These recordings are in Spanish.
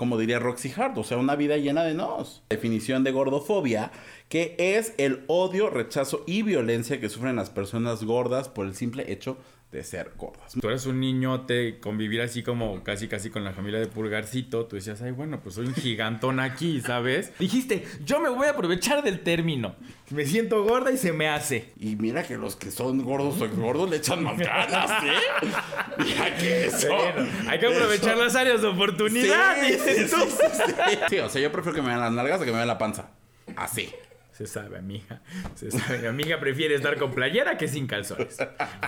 como diría Roxy Hart, o sea, una vida llena de nos. Definición de gordofobia, que es el odio, rechazo y violencia que sufren las personas gordas por el simple hecho de ser gordas. Tú eres un niñote, convivir así como casi casi con la familia de Pulgarcito, tú decías, ay, bueno, pues soy un gigantón aquí, ¿sabes? Dijiste, yo me voy a aprovechar del término. Me siento gorda y se me hace. Y mira que los que son gordos o gordos le echan más ganas, ¿eh? Mira que eso. Bueno, hay que aprovechar las áreas de oportunidad, Sí, dices sí, tú. sí, sí, sí. Sí, o sea, yo prefiero que me vean las nalgas a que me vean la panza. Así. Se sabe, amiga. Se sabe. Mi amiga prefiere estar con playera que sin calzones.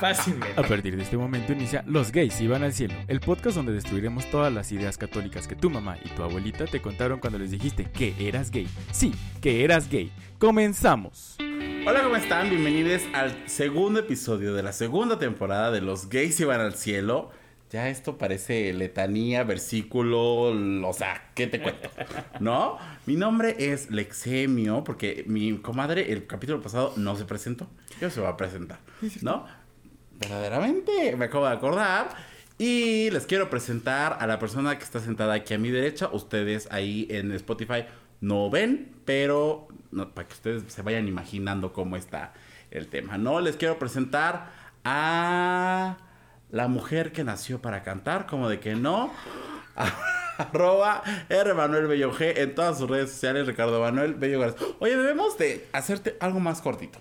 Fácilmente. A partir de este momento inicia Los gays iban al cielo, el podcast donde destruiremos todas las ideas católicas que tu mamá y tu abuelita te contaron cuando les dijiste que eras gay. Sí, que eras gay. Comenzamos. Hola, ¿cómo están? Bienvenidos al segundo episodio de la segunda temporada de Los gays iban al cielo. Ya esto parece letanía, versículo, o sea, ¿qué te cuento? ¿No? Mi nombre es Lexemio, porque mi comadre el capítulo pasado no se presentó. Yo se va a presentar, ¿no? Verdaderamente, me acabo de acordar. Y les quiero presentar a la persona que está sentada aquí a mi derecha. Ustedes ahí en Spotify no ven, pero para que ustedes se vayan imaginando cómo está el tema. No, les quiero presentar a la mujer que nació para cantar, como de que no. Arroba R. Manuel Bello G en todas sus redes sociales, Ricardo Manuel Bello García. Oye, debemos de hacerte algo más cortito.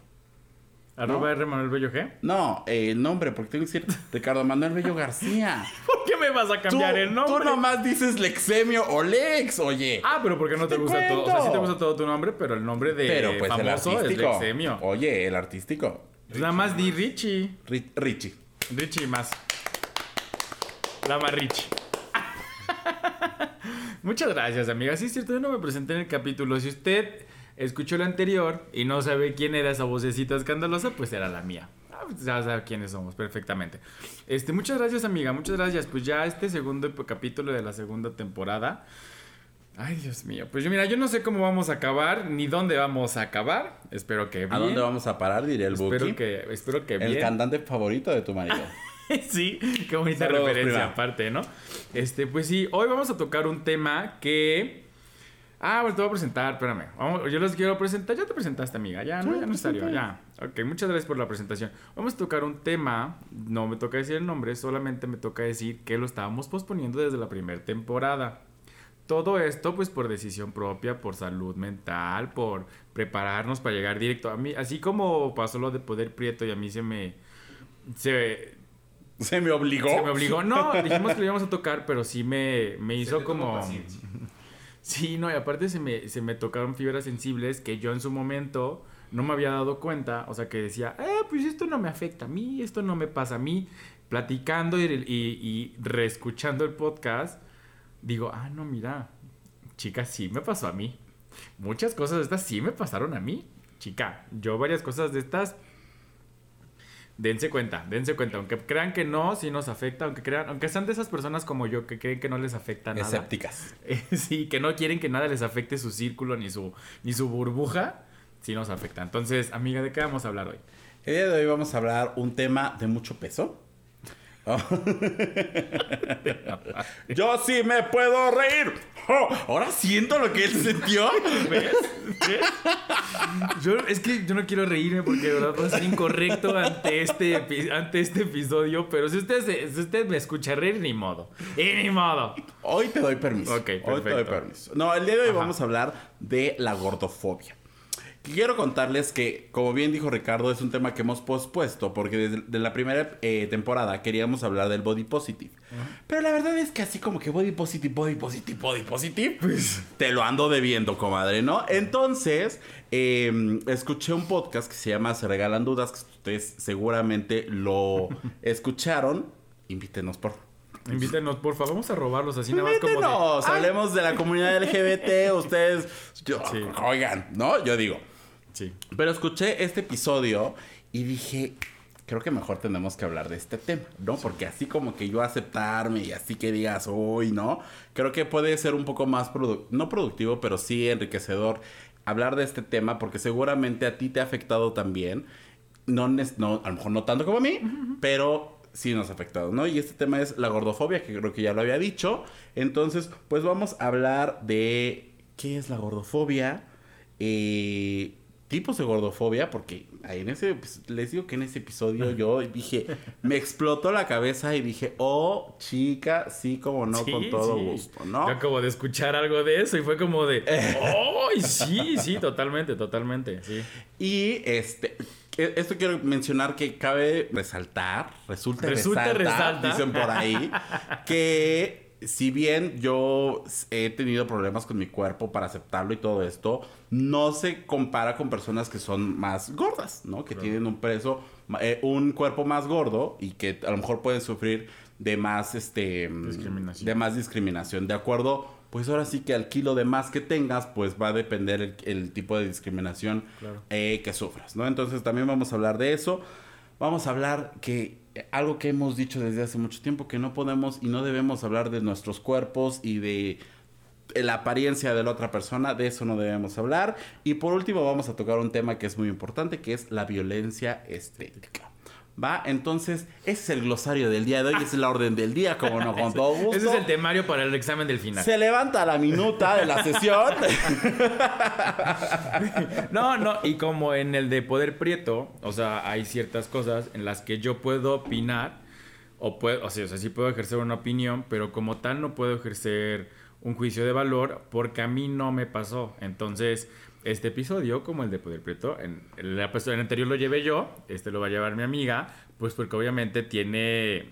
Arroba R. Manuel Bello G. No, eh, el nombre, porque tengo que decir Ricardo Manuel Bello García. ¿Por qué me vas a cambiar el nombre? tú nomás dices Lexemio o Lex, oye. Ah, pero porque no te, Te gusta todo. O sea, sí te cuento. gusta todo tu nombre, pero el nombre de Pero pues el famoso es. Lexemio. Oye, el artístico. Pues Nada más di Richie. Ri- Richie. Richie más. La más Richie. Muchas gracias, amiga. Sí, es cierto, yo no me presenté en el capítulo. Si usted escuchó el anterior y no sabe quién era esa vocecita escandalosa, pues era la mía. Ah, pues Ya sabe quiénes somos perfectamente. Este, muchas gracias, amiga. Muchas gracias. Pues ya este segundo capítulo de la segunda temporada. Ay, Dios mío. Pues yo, mira, yo no sé cómo vamos a acabar, ni dónde vamos a acabar. Espero que bien. ¿A dónde vamos a parar? Diría el Espero Buki. que, espero que El bien. cantante favorito de tu marido. sí, qué bonita Saludos, referencia prima. aparte, ¿no? Este, pues sí, hoy vamos a tocar un tema que... Ah, bueno, te voy a presentar, espérame. Vamos- yo los quiero presentar. Ya te presentaste, amiga. Ya, no, ya no es necesario. presenté. Ya. Ok, muchas gracias por la presentación. Vamos a tocar un tema. No me toca decir el nombre, solamente me toca decir que lo estábamos posponiendo desde la primera temporada. Todo esto, pues, por decisión propia, por salud mental, por prepararnos para llegar directo. A mí, así como pasó lo de Poder Prieto y a mí se me... Se, Se me obligó. se me obligó. No, dijimos que lo íbamos a tocar, pero sí me, me hizo como. Sí, no, y aparte se me, se me tocaron fibras sensibles que yo en su momento no me había dado cuenta. O sea, que decía, eh, pues esto no me afecta a mí, esto no me pasa a mí. Platicando y, y, y reescuchando el podcast, digo, ah, no, mira, chica, sí me pasó a mí. Muchas cosas de estas sí me pasaron a mí. Chica, yo varias cosas de estas Dense cuenta, dense cuenta, aunque crean que no, sí nos afecta, aunque crean, aunque sean de esas personas como yo que creen que no les afecta nada. Escépticas. Eh, sí, que no quieren que nada les afecte su círculo ni su ni su burbuja, sí nos afecta. Entonces, amiga, ¿de qué vamos a hablar hoy? El día de hoy vamos a hablar un tema de mucho peso. Oh. Yo sí me puedo reír. Oh, ahora siento lo que él sintió. ¿Ves? ¿Ves? Yo, es que yo no quiero reírme porque de verdad va a ser incorrecto ante este, ante este episodio, pero si usted, si usted me escucha reír, ni modo. Y ni modo. Hoy te doy permiso. Ok, Hoy te doy permiso. No, el día de hoy Ajá. vamos a hablar de la gordofobia. Quiero contarles que, como bien dijo Ricardo, es un tema que hemos pospuesto porque desde de la primera eh, temporada queríamos hablar del body positive. Pero la verdad es que así como que body positive, body positive, body positive, pues te lo ando debiendo, comadre, ¿no? Entonces, eh, escuché un podcast que se llama Se Regalan Dudas, que ustedes seguramente lo escucharon. Invítenos, por favor. Invítenos, por favor, vamos a robarlos así nada más como de, hablemos de la comunidad LGBT, ustedes, yo- Sí. oigan, ¿no? Yo digo. Sí. Pero escuché este episodio y dije, creo que mejor tenemos que hablar de este tema, ¿no? Porque así como que yo aceptarme y así que digas, uy, ¿no? Creo que puede ser un poco más, produ- no productivo, pero sí enriquecedor hablar de este tema porque seguramente a ti te ha afectado también. No, no, a lo mejor no tanto como a mí, pero sí nos ha afectado, ¿no? Y este tema es la gordofobia, que creo que ya lo había dicho. Entonces, pues vamos a hablar de qué es la gordofobia, eh, tipos de gordofobia, porque ahí en ese, pues, les digo que en ese episodio yo dije, me explotó la cabeza y dije, oh, chica, sí, como no, con todo gusto, ¿no? Yo acabo de escuchar algo de eso y fue como de, oh, sí, sí, totalmente, totalmente, sí. Y este, esto quiero mencionar que cabe resaltar, resulta, resulta resalta, dicen por ahí, que si bien yo he tenido problemas con mi cuerpo para aceptarlo y todo esto, no se compara con personas que son más gordas, ¿no? Que tienen un peso, eh, un cuerpo más gordo y que a lo mejor pueden sufrir de más, este, discriminación. de más discriminación. De acuerdo, pues ahora sí que al kilo de más que tengas, pues va a depender el, tipo de discriminación eh, que sufras, ¿no? Entonces también vamos a hablar de eso. Vamos a hablar que algo que hemos dicho desde hace mucho tiempo, que no podemos y no debemos hablar de nuestros cuerpos y de la apariencia de la otra persona, de eso no debemos hablar. Y por último vamos a tocar un tema que es muy importante, que es la violencia estética. ¿Va? Entonces, ese es el glosario del día de hoy, es la orden del día, como no, con todo gusto. Ese es el temario para el examen del final. Se levanta la minuta de la sesión. no, no, y como en el de Poder Prieto, o sea, hay ciertas cosas en las que yo puedo opinar, o puedo, o sea, o sea, sí puedo ejercer una opinión, pero como tal no puedo ejercer un juicio de valor porque a mí no me pasó. Entonces, este episodio, como el de Poder Prieto, en el, el anterior lo llevé yo, este lo va a llevar mi amiga, pues porque obviamente tiene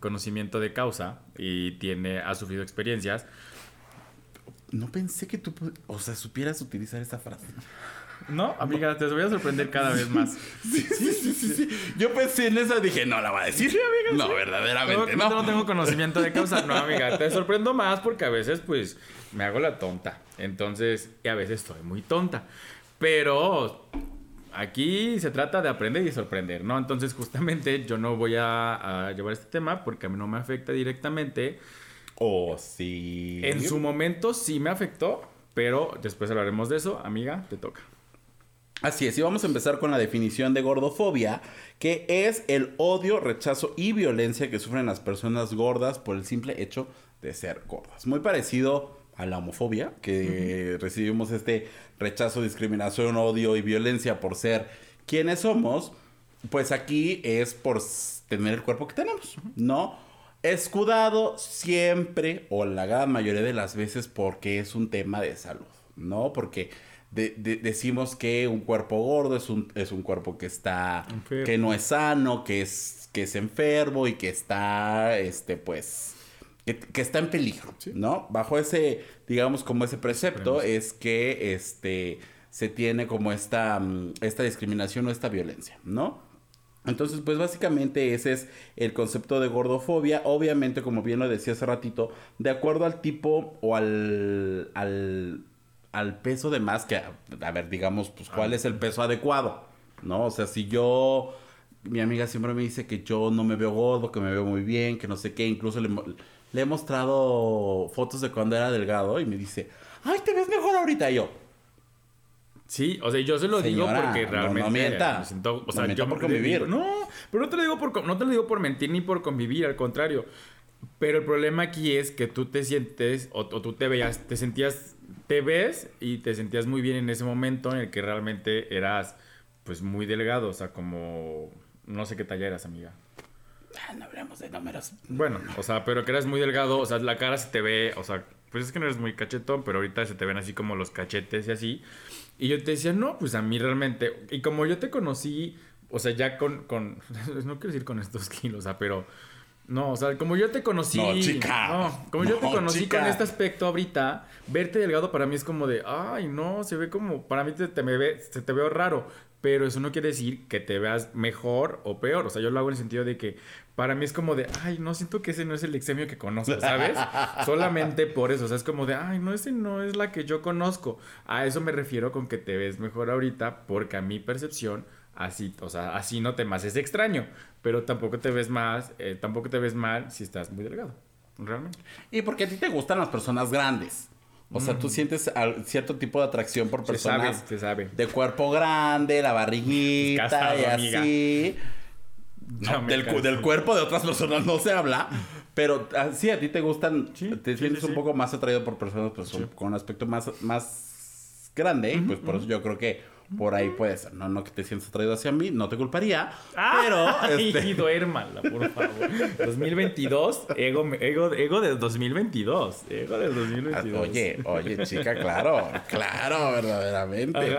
conocimiento de causa y tiene, ha sufrido experiencias. No pensé que tú, o sea, supieras utilizar esta frase. No, amiga, te voy a sorprender cada vez más. Sí, sí, sí, sí, Yo pensé en esa, dije, no la va a decir. Sí, amiga. No, verdaderamente no. No tengo conocimiento de causa. No, amiga, te sorprendo más porque a veces, pues, me hago la tonta. Entonces, y a veces estoy muy tonta. Pero aquí se trata de aprender y sorprender, ¿no? Entonces, justamente yo no voy a, llevar este tema porque a mí no me afecta directamente. Oh, sí. En su momento sí me afectó, pero después hablaremos de eso. Amiga, te toca. Así es, y vamos a empezar con la definición de gordofobia, que es el odio, rechazo y violencia que sufren las personas gordas por el simple hecho de ser gordas. Muy parecido a la homofobia, que recibimos este rechazo, discriminación, odio y violencia por ser quienes somos, pues aquí es por tener el cuerpo que tenemos, ¿no? Escudado siempre o la gran mayoría de las veces porque es un tema de salud, ¿no? Porque decimos que un cuerpo gordo es un, es un cuerpo que está, que no es sano, que es, que es enfermo y que está, este, pues, que, está en peligro, ¿no? Bajo ese, digamos, como ese precepto es que este se tiene como esta, mm, esta discriminación o esta violencia, ¿no? Entonces, pues básicamente ese es el concepto de gordofobia. Obviamente, como bien lo decía hace ratito, de acuerdo al tipo o al, al, al peso de más que, a ver, digamos, pues cuál es el peso adecuado, ¿no? O sea, si yo, mi amiga siempre me dice que yo no me veo gordo, que me veo muy bien, que no sé qué, incluso le le he mostrado fotos de cuando era delgado y me dice, ay, te ves mejor ahorita. Y yo, Sí, o sea, yo se lo digo porque realmente no, mienta. me siento, o sea, no yo por convivir. no, pero no te lo digo por no te lo digo por mentir ni por convivir, al contrario. Pero el problema aquí es que tú te sientes o, tú te veas, te sentías te ves y te sentías muy bien en ese momento en el que realmente eras pues muy delgado, o sea, como no sé qué talla eras, amiga. Ah, no hablamos de números. Bueno, o sea, pero que eres muy delgado, o sea, la cara se te ve, o sea, pues es que no eres muy cachetón, pero ahorita se te ven así como los cachetes y así. Y yo te decía, no, pues a mí realmente, y como yo te conocí, o sea, ya con, con no quiero decir con estos kilos, o sea, pero... No, o sea, como yo te conocí. No, chica. No, como yo te conocí con este aspecto ahorita, verte delgado para mí es como de, ay, no, se ve como, para mí te, te me ve, se te veo raro. Pero eso no quiere decir que te veas mejor o peor. O sea, yo lo hago en el sentido de que para mí es como de, ay, no siento que ese no es el exemio que conozco, ¿sabes? Solamente por eso. O sea, es como de, ay, no, ese no es la que yo conozco. A eso me refiero con que te ves mejor ahorita, porque a mi percepción, así, o sea, así no te más es extraño. Pero tampoco te ves más, eh, tampoco te ves mal si estás muy delgado. Realmente. Y porque a ti te gustan las personas grandes. O sea, tú sientes cierto tipo de atracción por personas se sabe, de cuerpo grande, la barriguita y así. del, cuerpo de otras personas no se habla. Pero ah, sí, a ti te gustan, te sientes un poco más atraído por personas pues, con un aspecto más, más grande. Pues por eso yo creo que por ahí puede ser. No, no que te sientas atraído hacia mí, no te culparía. pero. Este... Y duérmala, por favor. 2022, ego, ego, ego del 2022. Ego del 2022. Oye, oye, chica, claro, claro, verdaderamente.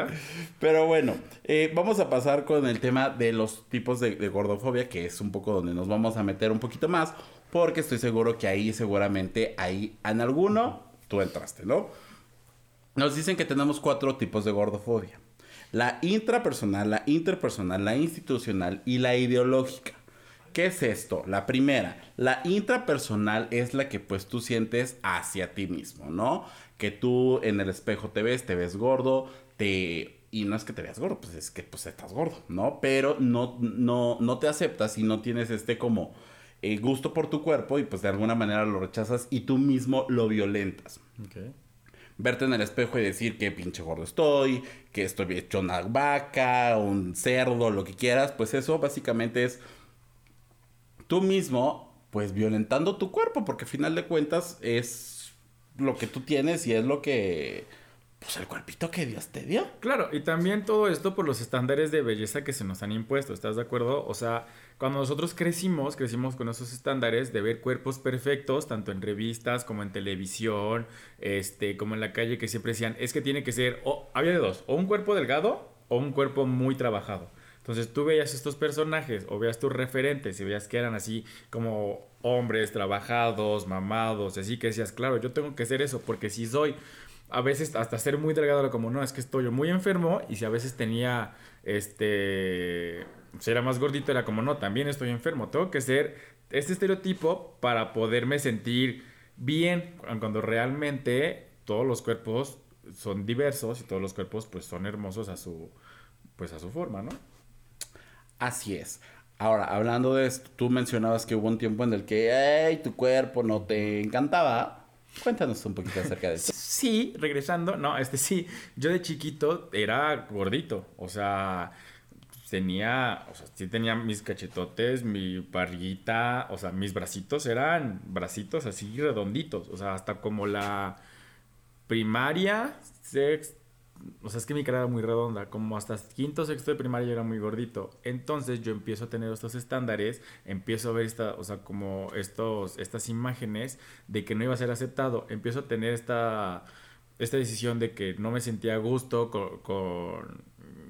Pero bueno, eh, vamos a pasar con el tema de los tipos de, de gordofobia, que es un poco donde nos vamos a meter un poquito más, porque estoy seguro que ahí seguramente, ahí en alguno, tú entraste, ¿no? Nos dicen que tenemos cuatro tipos de gordofobia. La intrapersonal, la interpersonal, la institucional y la ideológica. ¿Qué es esto? La primera, la intrapersonal es la que pues tú sientes hacia ti mismo, ¿no? Que tú en el espejo te ves, te ves gordo, te... Y no es que te veas gordo, pues es que pues estás gordo, ¿no? Pero no, no, no te aceptas y no tienes este como eh, gusto por tu cuerpo y pues de alguna manera lo rechazas y tú mismo lo violentas. Okay verte en el espejo y decir que pinche gordo estoy, que estoy hecho una vaca, un cerdo, lo que quieras, pues eso básicamente es tú mismo, pues violentando tu cuerpo, porque al final de cuentas es lo que tú tienes y es lo que pues el cuerpito que Dios te dio. Claro, y también todo esto por los estándares de belleza que se nos han impuesto, ¿estás de acuerdo? O sea, cuando nosotros crecimos, crecimos con esos estándares de ver cuerpos perfectos, tanto en revistas como en televisión, este, como en la calle, que siempre decían, es que tiene que ser, o había de dos, o un cuerpo delgado o un cuerpo muy trabajado. Entonces tú veías estos personajes o veías tus referentes y veías que eran así como hombres trabajados, mamados, así que decías, claro, yo tengo que ser eso, porque si soy a veces hasta ser muy delgado era como, no, es que estoy muy enfermo y si a veces tenía, este, si era más gordito era como, no, también estoy enfermo, tengo que ser este estereotipo para poderme sentir bien cuando realmente todos los cuerpos son diversos y todos los cuerpos pues son hermosos a su, pues a su forma, ¿no? Así es. Ahora, hablando de esto, tú mencionabas que hubo un tiempo en el que, ay, tu cuerpo no te encantaba. Cuéntanos un poquito acerca de eso. Sí, regresando, no, este sí, yo de chiquito era gordito, o sea, tenía, o sea, sí tenía mis cachetotes, mi barriguita, o sea, mis bracitos eran bracitos así redonditos, o sea, hasta como la primaria, sexta, o sea, es que mi cara era muy redonda, como hasta quinto, sexto de primaria yo era muy gordito. Entonces yo empiezo a tener estos estándares, empiezo a ver esta, o sea, como estos, estas imágenes de que no iba a ser aceptado. Empiezo a tener esta, esta decisión de que no me sentía a gusto con,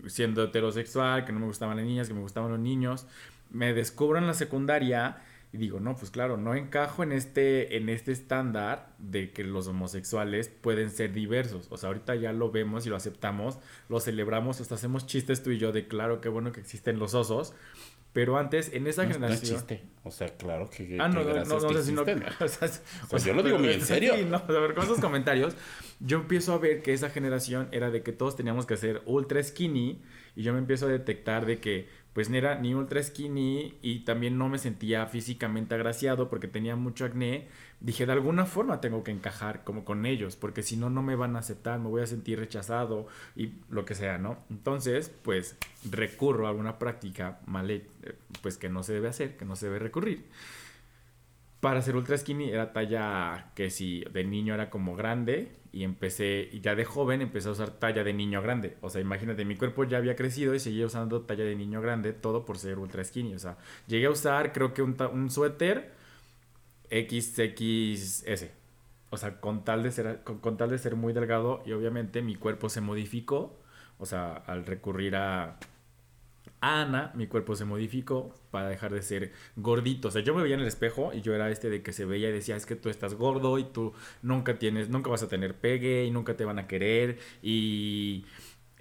siendo heterosexual, que no me gustaban las niñas, que me gustaban los niños. Me descubro en la secundaria y digo, no, pues claro, no encajo en este, en este estándar de que los homosexuales pueden ser diversos. O sea, ahorita ya lo vemos y lo aceptamos, lo celebramos, hasta hacemos chistes tú y yo de claro, qué bueno que existen los osos. Pero antes, en esa generación. No es chiste. O sea, claro que. Ah, no, no, no, no, sé si no. O sea, pues yo lo digo muy en serio. Sí, no, a ver, con esos comentarios, yo empiezo a ver que esa generación era de que todos teníamos que ser ultra skinny. Y yo me empiezo a detectar de que pues no era ni ultra skinny y también no me sentía físicamente agraciado porque tenía mucho acné. Dije, de alguna forma tengo que encajar como con ellos, porque si no, no me van a aceptar, me voy a sentir rechazado y lo que sea, ¿no? Entonces, pues recurro a alguna práctica mal, eh, pues que no se debe hacer, que no se debe recurrir. Para ser ultra skinny era talla que si de niño era como grande y empecé, ya de joven empecé a usar talla de niño grande. O sea, imagínate, mi cuerpo ya había crecido y seguía usando talla de niño grande, todo por ser ultra skinny. O sea, llegué a usar creo que un, un suéter XXS. O sea, con tal, de ser, con tal de ser muy delgado y obviamente mi cuerpo se modificó. O sea, al recurrir a Ana, mi cuerpo se modificó para dejar de ser gordito. O sea, yo me veía en el espejo y yo era este de que se veía y decía, es que tú estás gordo y tú nunca tienes, nunca vas a tener pegue y nunca te van a querer. Y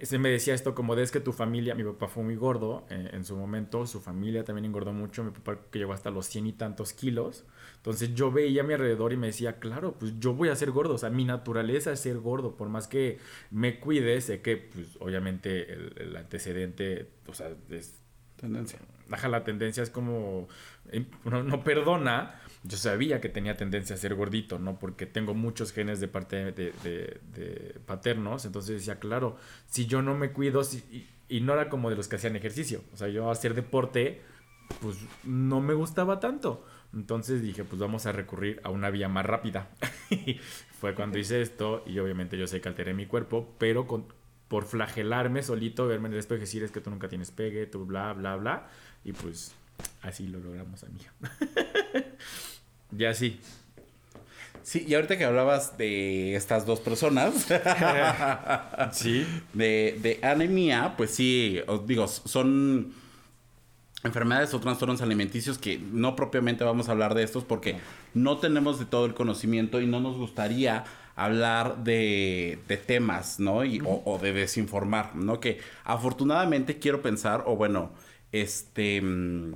se me decía esto como de es que tu familia, mi papá fue muy gordo eh, en su momento, su familia también engordó mucho, mi papá que llegó hasta los cien y tantos kilos. Entonces yo veía a mi alrededor y me decía, claro, pues yo voy a ser gordo, o sea, mi naturaleza es ser gordo, por más que me cuide, sé que pues obviamente el, antecedente, o sea, es... Tendencia. Baja la tendencia es como, eh, no perdona, yo sabía que tenía tendencia a ser gordito, ¿no? Porque tengo muchos genes de parte de, paternos, entonces decía, claro, si yo no me cuido, y, no era como de los que hacían ejercicio, o sea, yo hacer deporte, pues no me gustaba tanto. Entonces dije, pues vamos a recurrir a una vía más rápida. Fue cuando hice esto y obviamente yo sé que alteré mi cuerpo, pero con, por flagelarme solito, verme en el espejo y decir es que tú nunca tienes pegue, tú bla, bla, bla. Y pues así lo logramos, amiga. y así. Sí, y ahorita que hablabas de estas dos personas, sí. de, de anemia, pues sí, os digo, son enfermedades o trastornos alimenticios que no propiamente vamos a hablar de estos porque no tenemos de todo el conocimiento y no nos gustaría hablar de, de temas, ¿no? Y, o, de desinformar, ¿no? Que afortunadamente quiero pensar, o bueno, este, mm,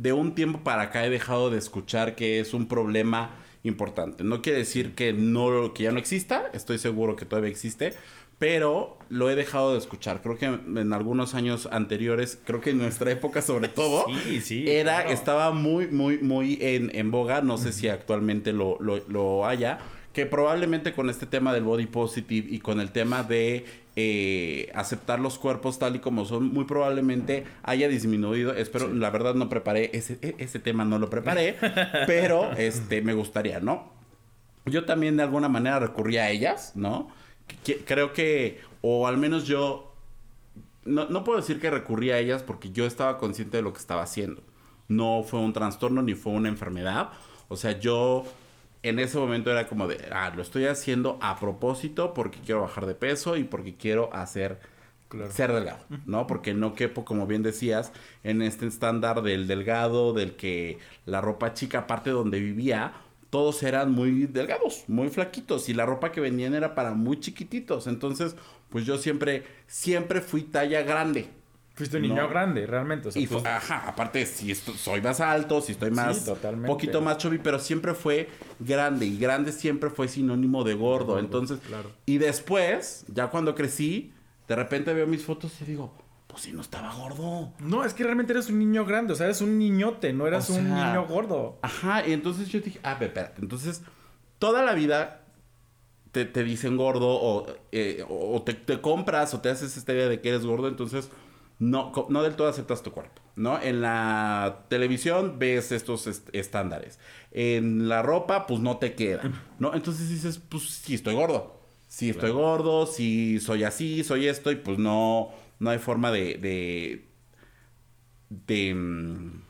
de un tiempo para acá he dejado de escuchar que es un problema importante. No quiere decir que no, que ya no exista, estoy seguro que todavía existe, pero lo he dejado de escuchar. Creo que en algunos años anteriores, creo que en nuestra época sobre todo, era, estaba muy, muy, muy en, en boga. No sé si actualmente lo, lo, lo, haya. Que probablemente con este tema del body positive y con el tema de eh, aceptar los cuerpos tal y como son, muy probablemente haya disminuido. Espero, la verdad no preparé ese, e, ese tema, no lo preparé, pero este me gustaría, ¿no? Yo también de alguna manera recurrí a ellas, ¿no? creo que, o al menos yo, no, no puedo decir que recurrí a ellas porque yo estaba consciente de lo que estaba haciendo. No fue un trastorno ni fue una enfermedad. O sea, yo en ese momento era como de, ah, lo estoy haciendo a propósito porque quiero bajar de peso y porque quiero hacer ser delgado, ¿no? Porque no quepo, como bien decías, en este estándar del delgado, del que la ropa chica, aparte donde vivía, todos eran muy delgados, muy flaquitos y la ropa que vendían era para muy chiquititos. Entonces, pues yo siempre, siempre fui talla grande. Fuiste un niño grande, realmente. y pues ajá, aparte, si soy más alto, si estoy más, un poquito más chubby, pero siempre fue grande y grande siempre fue sinónimo de gordo. Entonces, claro. y después, ya cuando crecí, de repente veo mis fotos y digo, pues si no estaba gordo. No, es que realmente eres un niño grande, o sea, eres un niñote, no eras un niño gordo. Ajá, y entonces yo dije, ah, espérate, entonces toda la vida te, dicen gordo o, eh, o te, compras o te haces esta idea de que eres gordo, entonces no, no del todo aceptas tu cuerpo, ¿no? En la televisión ves estos estándares. En la ropa, pues no te queda, ¿no? Entonces dices, pues sí estoy gordo. Sí estoy gordo, sí soy así, soy esto y pues no no hay forma de... de, de mm,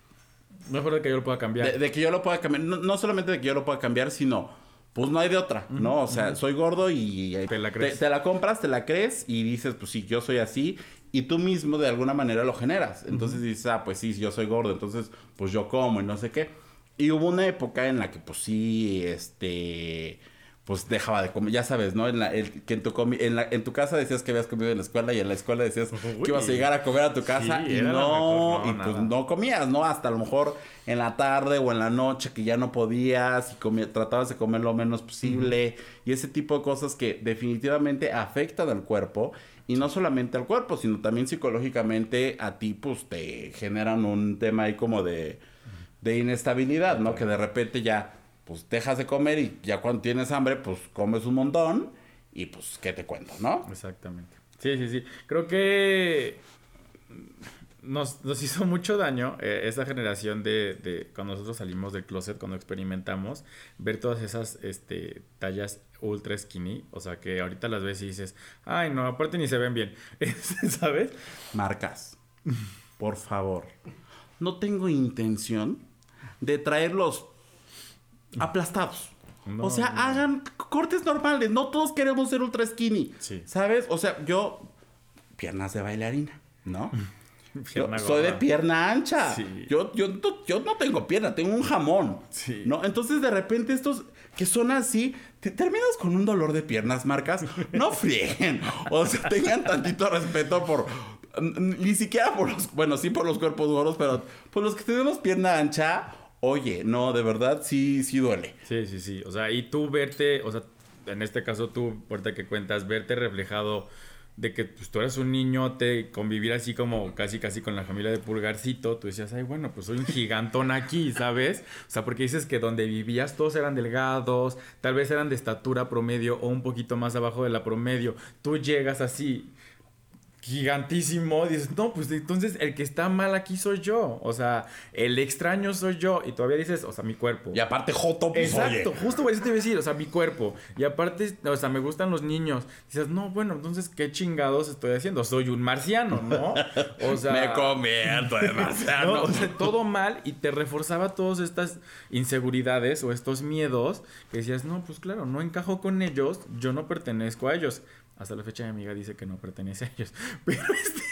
no hay forma de que yo lo pueda cambiar. De, que yo lo pueda cambiar. No, solamente de que yo lo pueda cambiar, sino... Pues no hay de otra, ¿no? O sea, soy gordo y... Te la, crees. Te, la compras, te la crees y dices, pues sí, yo soy así. Y tú mismo de alguna manera lo generas. Entonces dices, ah, pues sí, yo soy gordo. Entonces, pues yo como y no sé qué. Y hubo una época en la que, pues sí, este pues dejaba de comer, ya sabes, ¿no? En la, que en tu, en, la, en tu casa decías que habías comido en la escuela y en la escuela decías que ibas a llegar a comer a tu casa y no, y pues no comías, ¿no? Hasta a lo mejor en la tarde o en la noche que ya no podías y tratabas de comer lo menos posible y ese tipo de cosas que definitivamente afectan al cuerpo y no solamente al cuerpo, sino también psicológicamente a ti pues te generan un tema ahí como de, de inestabilidad, ¿no? Que de repente ya pues dejas de comer y ya cuando tienes hambre, pues comes un montón y pues, ¿qué te cuento, no? Exactamente. Sí, sí, sí. Creo que nos, nos hizo mucho daño eh, esa generación de, de, cuando nosotros salimos del closet, cuando experimentamos, ver todas esas este, tallas ultra skinny. O sea, que ahorita las ves y dices, ay, no, aparte ni se ven bien. ¿Sabes? Marcas, por favor. No tengo intención de traer los aplastados. o sea, hagan cortes normales. No todos queremos ser ultra skinny. ¿Sabes? O sea, yo. Piernas de bailarina, ¿no? soy de pierna ancha. Yo, yo, yo, no tengo pierna, tengo un jamón. ¿No? Entonces, de repente, estos que son así, te terminas con un dolor de piernas, marcas. No frieguen. O sea, tengan tantito respeto por. Ni siquiera por los. Bueno, sí por los cuerpos gordos, pero por los que tenemos pierna ancha oye, no, de verdad sí, sí duele. Sí, sí, sí. O sea, y tú verte, o sea, en este caso tú, ahorita que cuentas, verte reflejado de que pues, tú eres un niñote, convivir así como casi casi con la familia de Pulgarcito, tú decías, ay, bueno, pues soy un gigantón aquí, ¿sabes? O sea, porque dices que donde vivías todos eran delgados, tal vez eran de estatura promedio o un poquito más abajo de la promedio. Tú llegas así gigantísimo, dices, no, pues entonces el que está mal aquí soy yo. O sea, el extraño soy yo. Y todavía dices, o sea, mi cuerpo. Y aparte, Joto, pues, Exacto, oye. justo eso te iba a decir, o sea, mi cuerpo. Y aparte, o sea, me gustan los niños. Dices, no, bueno, entonces, ¿qué chingados estoy haciendo? Soy un marciano, ¿no? O sea. Me convierto en marciano. No, o sea, todo mal y te reforzaba todas estas inseguridades o estos miedos que decías, no, pues claro, no encajo con ellos, yo no pertenezco a ellos. Hasta la fecha mi amiga dice que no pertenece a ellos. Pero este...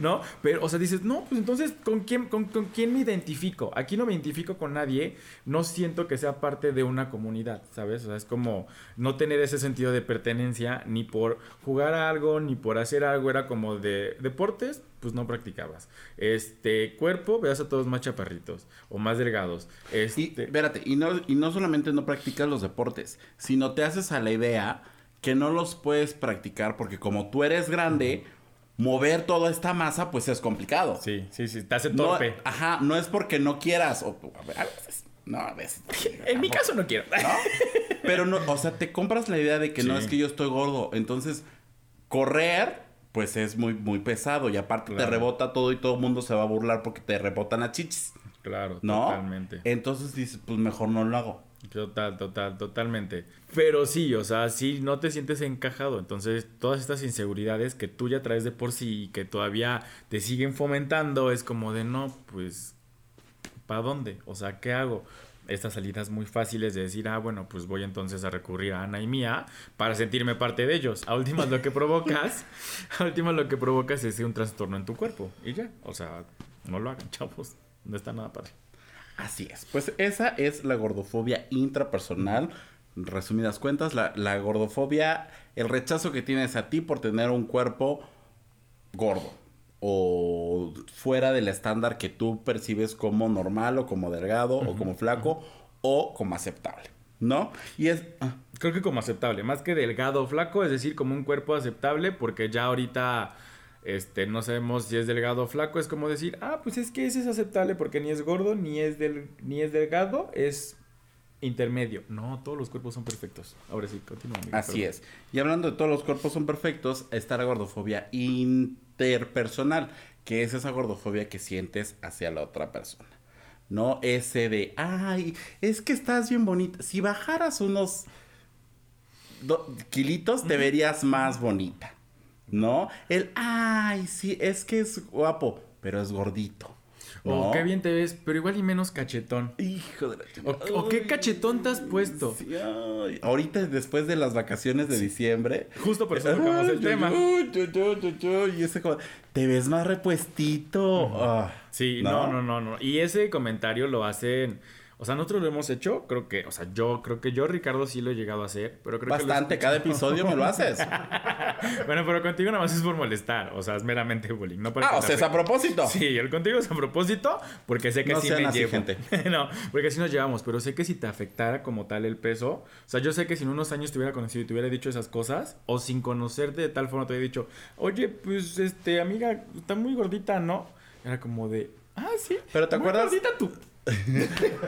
¿No? Pero, o sea, dices, no, pues entonces, ¿con quién, con, con quién me identifico? Aquí no me identifico con nadie, no siento que sea parte de una comunidad, ¿sabes? O sea, es como no tener ese sentido de pertenencia ni por jugar a algo, ni por hacer algo, era como de deportes, pues no practicabas. Este, cuerpo, veas a todos más chaparritos o más delgados. Y, Este, espérate, y no, y no solamente no practicas los deportes, sino te haces a la idea que no los puedes practicar porque como tú eres grande, mover toda esta masa pues es complicado. sí, sí, sí, te hace No, torpe. ajá, no es porque no quieras. O, a veces, no, a veces. en mi caso no quiero. ¿no? Pero no, o sea, te compras la idea de que no es que yo estoy gordo. Entonces, correr, pues es muy, muy pesado. Y aparte te rebota todo y todo el mundo se va a burlar porque te rebotan las chichis. Claro, ¿No? totalmente. Entonces dices, pues mejor no lo hago. Total, total, totalmente. Pero sí, o sea, sí no te sientes encajado. Entonces, todas estas inseguridades que tú ya traes de por sí y que todavía te siguen fomentando, es como de no, pues, ¿para dónde? O sea, ¿qué hago? Estas salidas muy fáciles de decir, ah, bueno, pues voy entonces a recurrir a Ana y Mía para sentirme parte de ellos. A últimas lo que provocas, a últimas lo que provocas es un trastorno en tu cuerpo. Y ya, o sea, no lo hagan, chavos. No está nada padre. Así es. Pues esa es la gordofobia intrapersonal. Resumidas cuentas, la, la gordofobia, el rechazo que tienes a ti por tener un cuerpo gordo o fuera del estándar que tú percibes como normal o como delgado o como flaco o como aceptable, ¿no? Y es... ah, Creo que como aceptable, más que delgado o flaco, es decir, como un cuerpo aceptable, porque ya ahorita este, no sabemos si es delgado o flaco, es como decir, ah, pues es que ese es aceptable porque ni es gordo, ni es, del, ni es delgado, es intermedio. No, todos los cuerpos son perfectos. Ahora sí, continúa. amigo, Así perdón. es. Y hablando de todos los cuerpos son perfectos, está la gordofobia interpersonal, que es esa gordofobia que sientes hacia la otra persona. No ese de, ay, es que estás bien bonita. Si bajaras unos do- kilitos, te verías más bonita. ¿No? El, ay, sí, es que es guapo, pero es gordito. Oh, ¿no? qué bien te ves, pero igual y menos cachetón. Hijo de la O, o qué cachetón te has puesto. sí. Ahorita, después de las vacaciones de diciembre, Justo por eso tocamos el Ay, tema. Y ese como, te ves más repuestito. Ah, Sí, no, no, no, no. Y ese comentario lo hacen. O sea, nosotros lo hemos hecho, creo que, o sea, yo creo que yo, Ricardo, sí lo he llegado a hacer, pero creo Bastante, que. cada episodio me lo haces. Bueno, pero contigo nada más es por molestar, o sea, es meramente bullying, no para Ah, o sea, es a propósito. Sí, el contigo es a propósito, porque sé que No sí me así, llevo. gente. no, porque así nos llevamos, pero sé que si te afectara como tal el peso, o sea, yo sé que si en unos años te hubiera conocido y te hubiera dicho esas cosas, o sin conocerte de tal forma te hubiera dicho, oye, pues, este, amiga, está muy gordita, ¿no? Era como de, ah, sí. Pero ¿te muy acuerdas? gordita tú.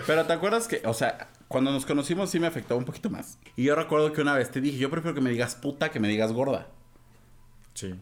Pero te acuerdas que, o sea, cuando nos conocimos sí me afectó un poquito más. Y yo recuerdo que una vez te dije, yo prefiero que me digas puta que me digas gorda. Sí.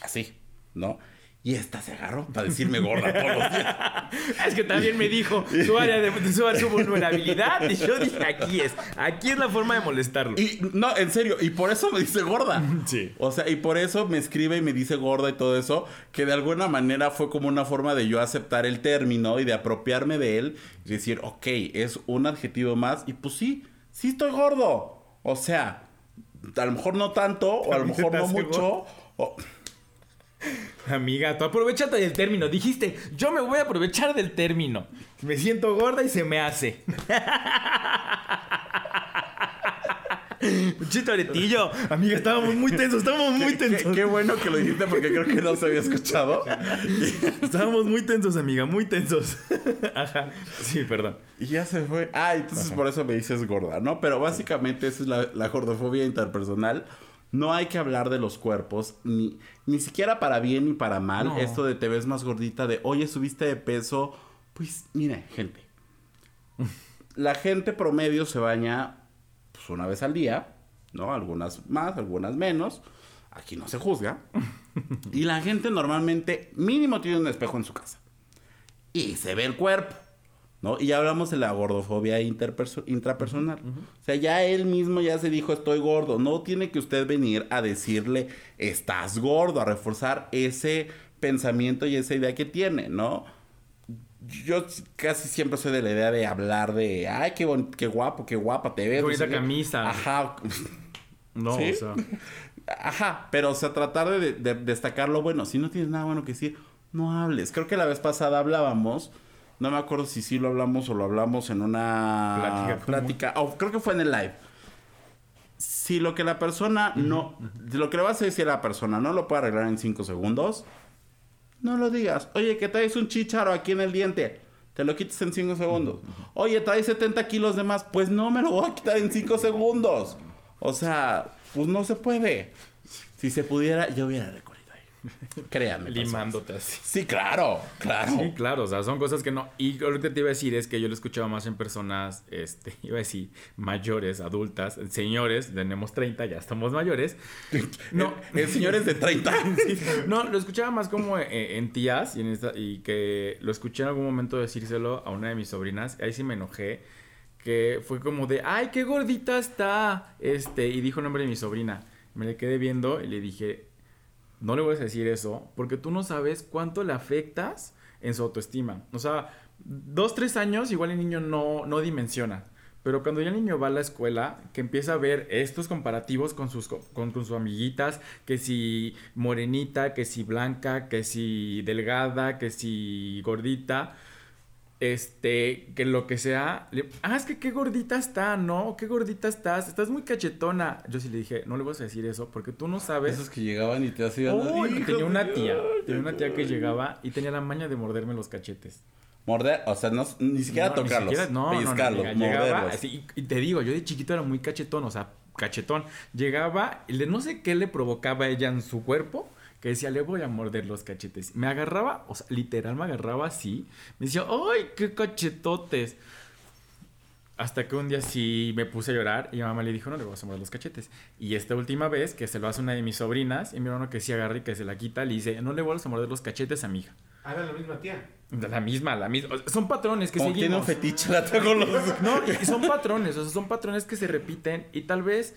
Así, ¿no? Y esta se agarró para decirme gorda todos los días. Es que también me dijo su área de su, su vulnerabilidad y yo dije, aquí es, aquí es la forma de molestarlo. Y no, en serio, y por eso me dice gorda. Sí. O sea, y por eso me escribe y me dice gorda y todo eso, que de alguna manera fue como una forma de yo aceptar el término y de apropiarme de él y decir, ok, es un adjetivo más y pues sí, sí estoy gordo. O sea, a lo mejor no tanto o a lo mejor no mucho. o- Amiga, tú aprovechate del término. Dijiste, yo me voy a aprovechar del término. Me siento gorda y se me hace. Chito aretillo. Amiga, estábamos muy tensos, estábamos muy Qué, tensos. qué bueno que lo dijiste porque creo que no se había escuchado. Estábamos muy tensos, amiga, muy tensos. Ajá. Sí, perdón. Y ya se fue. Ah, entonces por eso me dices gorda, ¿no? Pero básicamente esa es la, la gordofobia interpersonal. No hay que hablar de los cuerpos, ni, ni siquiera para bien ni para mal. No. Esto de te ves más gordita, de oye, subiste de peso. Pues, mire, gente. La gente promedio se baña pues, una vez al día, ¿no? Algunas más, algunas menos. aquí no se juzga. y la gente normalmente mínimo tiene un espejo en su casa. Y se ve el cuerpo. ¿No? Y ya hablamos de la gordofobia intrapersonal. O sea, ya él mismo ya se dijo estoy gordo. No tiene que usted venir a decirle estás gordo, a reforzar ese pensamiento y esa idea que tiene, ¿no? Yo casi siempre soy de la idea de hablar de, ay, qué, qué guapo, qué guapa te ves. Qué camisa. Ajá. No, o sea. Ajá, pero o sea, tratar de, destacar lo bueno. Si no tienes nada bueno que decir, no hables. Creo que la vez pasada hablábamos, no me acuerdo si sí lo hablamos o lo hablamos en una plática. plática o creo que fue en el live. Si lo que la persona no, lo que le vas a decir a la persona no lo puede arreglar en cinco segundos, no lo digas. Oye, que traes un chicharo aquí en el diente. Te lo quites en cinco segundos. Oye, traes 70 kilos de más. Pues no me lo voy a quitar en cinco segundos. O sea, pues no se puede. Si se pudiera, yo hubiera Créanme. Limándote así. Sí, claro, claro. Sí, claro. O sea, son cosas que no. Y lo que te iba a decir es que yo lo escuchaba más en personas, este, iba a decir, mayores, adultas, señores, tenemos 30, ya estamos mayores. No, en señores de 30. no, lo escuchaba más como eh, en, tías y, en esta, y que lo escuché en algún momento decírselo a una de mis sobrinas. Ahí sí me enojé que fue como de, ay, qué gordita está, este, y dijo el nombre de mi sobrina. Me le quedé viendo y le dije, no le voy a decir eso, porque tú no sabes cuánto le afectas en su autoestima. O sea, dos, tres años, igual el niño no, no dimensiona. Pero cuando ya el niño va a la escuela, que empieza a ver estos comparativos con sus, con, con sus amiguitas, que si morenita, que si blanca, que si delgada, que si gordita, este, que lo que sea, ah, es que qué gordita está, ¿no? Qué gordita estás, estás muy cachetona. Yo sí le dije, no le vas a decir eso porque tú no sabes. Esos que llegaban y te hacían. Oh, tenía una tía, tenía una tía que llegaba y tenía la maña de morderme los cachetes. Morder, o sea, no, ni siquiera tocarlos, ni no, no, llegaba, y te digo, yo de chiquito era muy cachetón, o sea, cachetón. Llegaba, y no sé qué le provocaba a ella en su cuerpo, que decía, le voy a morder los cachetes. Me agarraba, o sea, literal me agarraba así. Me decía, ¡ay, qué cachetotes! Hasta que un día sí me puse a llorar y mi mamá le dijo, no le voy a morder los cachetes. Y esta última vez, que se lo hace una de mis sobrinas, y mi hermano que sí agarra y que se la quita, le dice, no le voy a morder los cachetes a mi hija. Ah, la misma tía. La misma, la misma. Son patrones que Como seguimos. tiene un fetiche la tengo los... No, son patrones, o sea, son patrones que se repiten y tal vez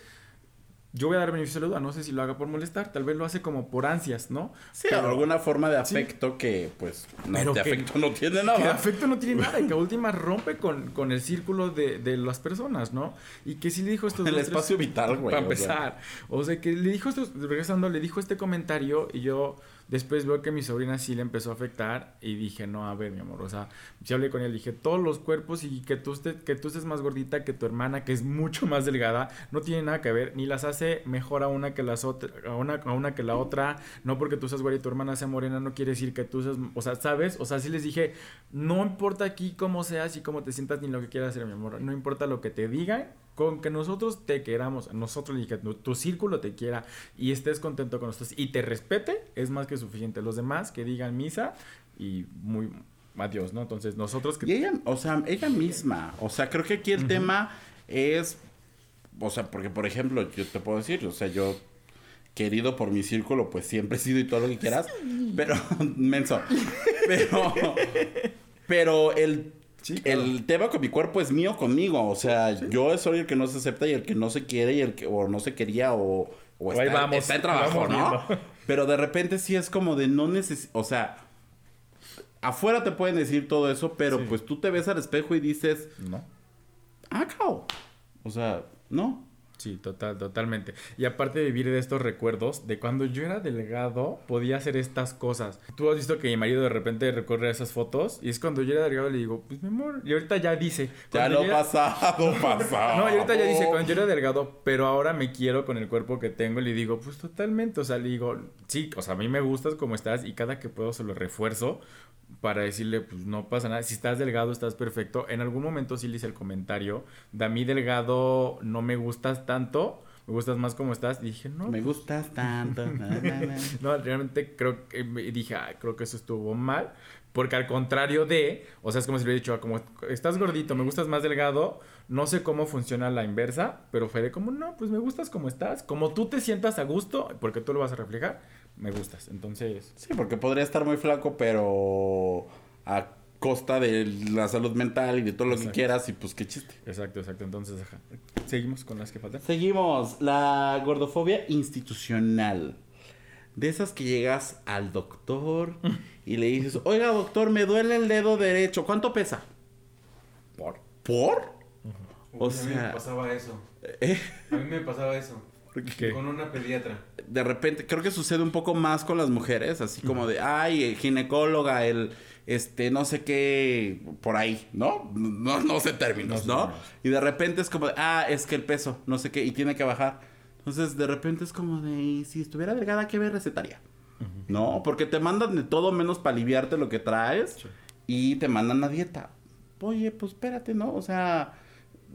yo voy a dar beneficio de duda, no sé si lo haga por molestar, tal vez lo hace como por ansias, ¿no? Sí, alguna forma de afecto que, pues, no, de afecto no tiene nada. Que afecto no tiene nada y que a última rompe con, con el círculo de, de, las personas, ¿no? Y que sí le dijo esto... El espacio vital, güey. Para empezar. O sea, que le dijo esto, regresando, le dijo este comentario y yo Después veo que mi sobrina sí le empezó a afectar y dije, no, a ver, mi amor, o sea, yo hablé con él, dije, todos los cuerpos y que tú, estés, que tú estés más gordita que tu hermana, que es mucho más delgada, no tiene nada que ver, ni las hace mejor a una que las a una, a una que la otra, no porque tú seas güera y tu hermana sea morena, no quiere decir que tú seas, o sea, ¿sabes? O sea, sí les dije, no importa aquí cómo seas y cómo te sientas ni lo que quieras hacer, mi amor, no importa lo que te digan, con que nosotros te queramos, nosotros tu, círculo te quiera y estés contento con nosotros y te respete, es más que suficiente. Los demás que digan misa y muy adiós, ¿no? Entonces, nosotros que... Y ella, o sea, ella misma, o sea, creo que aquí el tema es, o sea, porque por ejemplo, yo te puedo decir, o sea, yo querido por mi círculo, pues siempre he sido y todo lo que quieras, pero, menso, pero, pero el el tema con mi cuerpo es mío conmigo. O sea, yo soy el que no se acepta y el que no se quiere y el que o no se quería o, o está, vamos, está, en trabajo, ¿no? Pero de repente sí es como de no necesito. O sea, afuera te pueden decir todo eso, pero pues tú te ves al espejo y dices, no. Ah, O sea, no. Sí, total, totalmente. Y aparte de vivir de estos recuerdos, de cuando yo era delgado, podía hacer estas cosas. Tú has visto que mi marido de repente recorre esas fotos y es cuando yo era delgado le digo, pues mi amor, y ahorita ya dice. Ya lo pasado, pasado. no, y ahorita ya dice, cuando yo era delgado, pero ahora me quiero con el cuerpo que tengo, le digo, pues totalmente, o sea, le digo, sí, o sea, a mí me gustas como estás y cada que puedo se lo refuerzo para decirle, pues no pasa nada, si estás delgado estás perfecto. En algún momento sí le hice el comentario, de a mí delgado no me gustas tanto, me gustas más como estás. Y dije, no. Me pues, gustas tanto. no, realmente creo que dije, creo que eso estuvo mal. Porque al contrario de, o sea, es como si le hubiera dicho, como estás gordito, me gustas más delgado, no sé cómo funciona la inversa, pero fue de como, no, pues me gustas como estás, como tú te sientas a gusto, porque tú lo vas a reflejar, me gustas. Entonces... Sí, porque podría estar muy flaco, pero a costa de la salud mental y de todo lo que quieras y pues qué chiste. Exacto, exacto. Entonces, ajá. Seguimos con las que faltan. Seguimos. La gordofobia institucional. De esas que llegas al doctor y le dices, oiga doctor, me duele el dedo derecho. ¿Cuánto pesa? ¿Por? ¿Por? O sea, a mí me pasaba eso. ¿Eh? A mí me pasaba eso. Con una pediatra. De repente, creo que sucede un poco más con las mujeres, así como de, ay, ginecóloga, el, este, no sé qué, por ahí, ¿no? No, no sé términos, ¿no? Y de repente es como de, ah, es que el peso, no sé qué, y tiene que bajar. Entonces, de repente es como de, ¿y si estuviera delgada, ¿qué me recetaría? No, porque te mandan de todo menos para aliviarte lo que traes y te mandan a dieta. Oye, pues espérate, ¿no? O sea,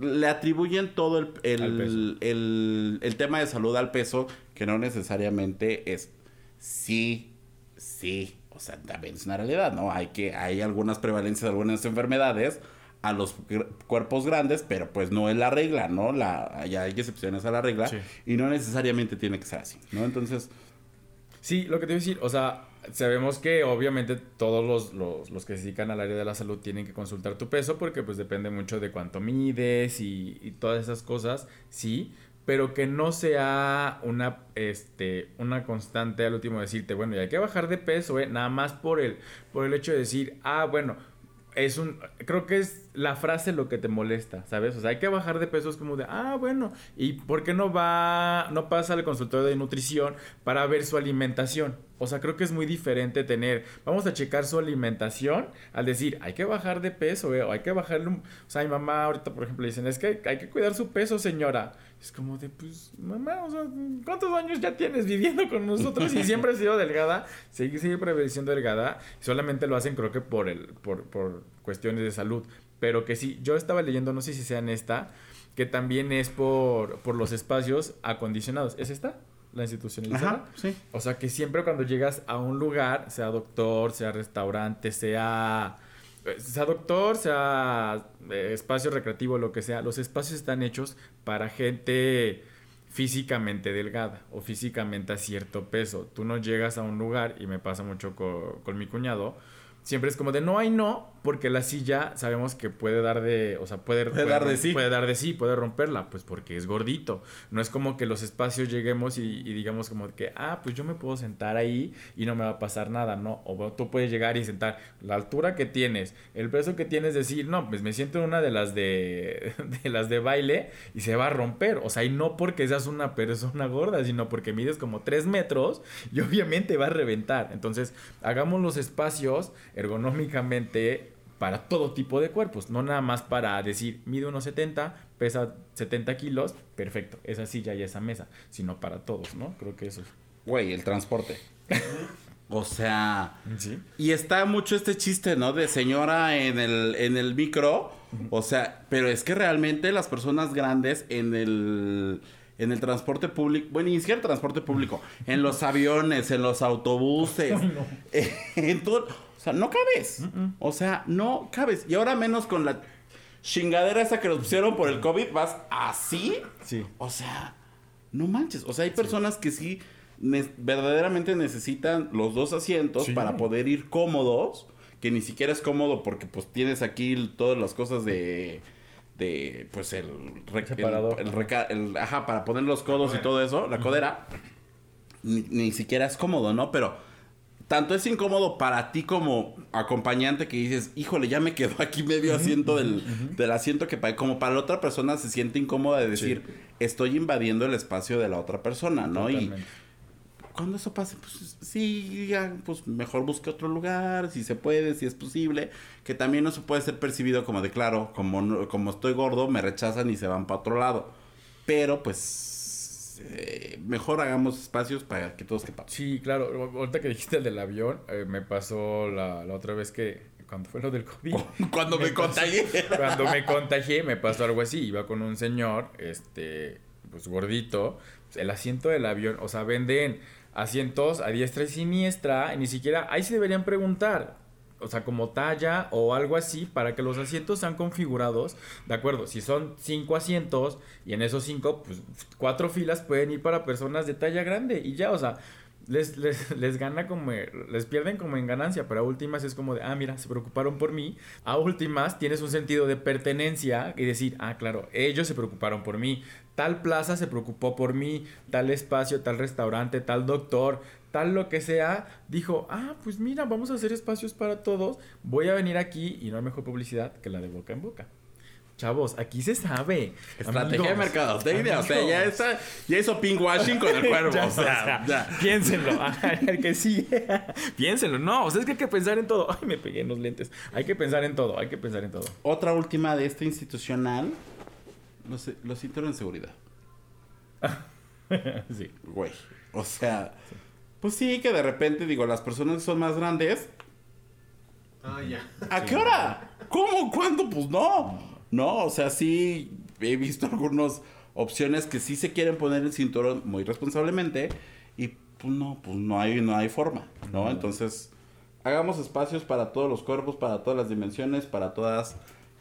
le atribuyen todo el, el, el, tema de salud al peso, que no necesariamente es sí, sí. O sea, también es una realidad, ¿no? Hay que, hay algunas prevalencias de algunas enfermedades a los cuerpos grandes, pero pues no es la regla, ¿no? La, ya hay excepciones a la regla y no necesariamente tiene que ser así, ¿no? Entonces... Sí, lo que te voy a decir, o sea, sabemos que obviamente todos los, los, los, que se dedican al área de la salud tienen que consultar tu peso porque pues depende mucho de cuánto mides y, y todas esas cosas, sí, pero que no sea una, este, una constante al último decirte, bueno, ya hay que bajar de peso, ¿eh? nada más por el, por el hecho de decir, ah, bueno, es un, creo que es la frase lo que te molesta, ¿sabes? O sea, hay que bajar de peso, es como de, ah, bueno, ¿y por qué no va, no pasa al consultorio de nutrición para ver su alimentación? O sea, creo que es muy diferente tener, vamos a checar su alimentación al decir, hay que bajar de peso, ¿eh? o hay que bajarle un... O sea, mi mamá ahorita, por ejemplo, dicen, es que hay que cuidar su peso, señora. Es como de, pues, mamá, o sea, ¿cuántos años ya tienes viviendo con nosotros? Y siempre has sido delgada, sigue, sigue siendo delgada, solamente lo hacen creo que por, el, por, por cuestiones de salud. Pero que sí, yo estaba leyendo, no sé si sea en esta, que también es por, por los espacios acondicionados. ¿Es esta? la institucionalizada. Ajá, sí. O sea que siempre cuando llegas a un lugar, sea doctor, sea restaurante, sea sea doctor, sea eh, espacio recreativo, lo que sea, los espacios están hechos para gente físicamente delgada o físicamente a cierto peso. Tú no llegas a un lugar, y me pasa mucho con, con mi cuñado, siempre es como de no hay no, porque la silla sabemos que puede dar de, o sea, puede, dar de sí. Puede dar de sí, puede romperla, pues porque es gordito. No es como que los espacios lleguemos y, digamos como que, ah, pues yo me puedo sentar ahí y no me va a pasar nada, ¿no? O tú puedes llegar y sentar la altura que tienes, el peso que tienes, decir, no, pues me siento en una de las de, de las de baile y se va a romper. O sea, y no porque seas una persona gorda, sino porque mides como 3 metros y obviamente va a reventar. Entonces, hagamos los espacios ergonómicamente para todo tipo de cuerpos, no nada más para decir, mide unos 70, pesa 70 kilos, perfecto, esa silla y esa mesa, sino para todos, ¿no? Creo que eso es. Güey, el transporte. o sea, ¿Sí? y está mucho este chiste, ¿no? De señora en el, en el micro, o sea, pero es que realmente las personas grandes en el en el transporte público, bueno, ni siquiera el transporte público, en los aviones, en los autobuses, en todo, sea, no cabes. O sea, no cabes. Y ahora menos con la chingadera esa que nos pusieron por el COVID, vas así. Sí. O sea, no manches. O sea, hay personas que sí verdaderamente necesitan los dos asientos para poder ir cómodos. Que ni siquiera es cómodo porque pues tienes aquí todas las cosas de de pues el, el, ajá para poner los codos y todo eso la codera ni, ni, siquiera es cómodo no pero tanto es incómodo para ti como acompañante que dices, híjole, ya me quedo aquí medio asiento del, asiento que como para la otra persona se siente incómoda de decir, estoy invadiendo el espacio de la otra persona, ¿no? Y cuando eso pase, pues sí, ya, pues mejor busque otro lugar, si se puede, si es posible, que también no se puede ser percibido como de, claro, como, como estoy gordo, me rechazan y se van para otro lado. Pero pues eh, mejor hagamos espacios para que todos quepan. Sí, claro. Ahorita que dijiste el del avión, eh, me pasó la, otra vez que cuando fue lo del COVID. Cuando me, contagié. cuando me contagié, me pasó algo así. Iba con un señor, este, pues gordito. El asiento del avión, o sea, venden asientos a diestra y siniestra. Y ni siquiera, ahí se deberían preguntar. O sea, como talla o algo así, para que los asientos sean configurados, de acuerdo, si son cinco asientos y en esos cinco, pues cuatro filas pueden ir para personas de talla grande y ya, o sea, les, les, gana como, les pierden como en ganancia, pero a últimas es como de, ah, mira, se preocuparon por mí. A últimas tienes un sentido de pertenencia y decir, ah, claro, ellos se preocuparon por mí. Tal plaza se preocupó por mí, tal espacio, tal restaurante, tal doctor, tal lo que sea, dijo, ah, pues mira, vamos a hacer espacios para todos, voy a venir aquí y no hay mejor publicidad que la de boca en boca. Chavos, aquí se sabe. Estrategia de mercado. De idea. O sea, ya, está, ya hizo washing con el cuervo. o sea, ya. piénsenlo. El que sigue. piénsenlo. No, o sea, es que hay que pensar en todo. Ay, me pegué en los lentes. Hay que pensar en todo. Hay que pensar en todo. Otra última de este institucional. Los, los cinturones de seguridad. sí. Güey. O sea, pues sí, que de repente, digo, las personas que son más grandes. Ah, ya. ¿A qué hora? ¿Cómo? ¿Cuándo? Pues no. No, o sea, sí he visto algunas opciones que sí se quieren poner el cinturón muy responsablemente y pues no, pues no hay, no hay forma, ¿no? Entonces, hagamos espacios para todos los cuerpos, para todas las dimensiones, para todas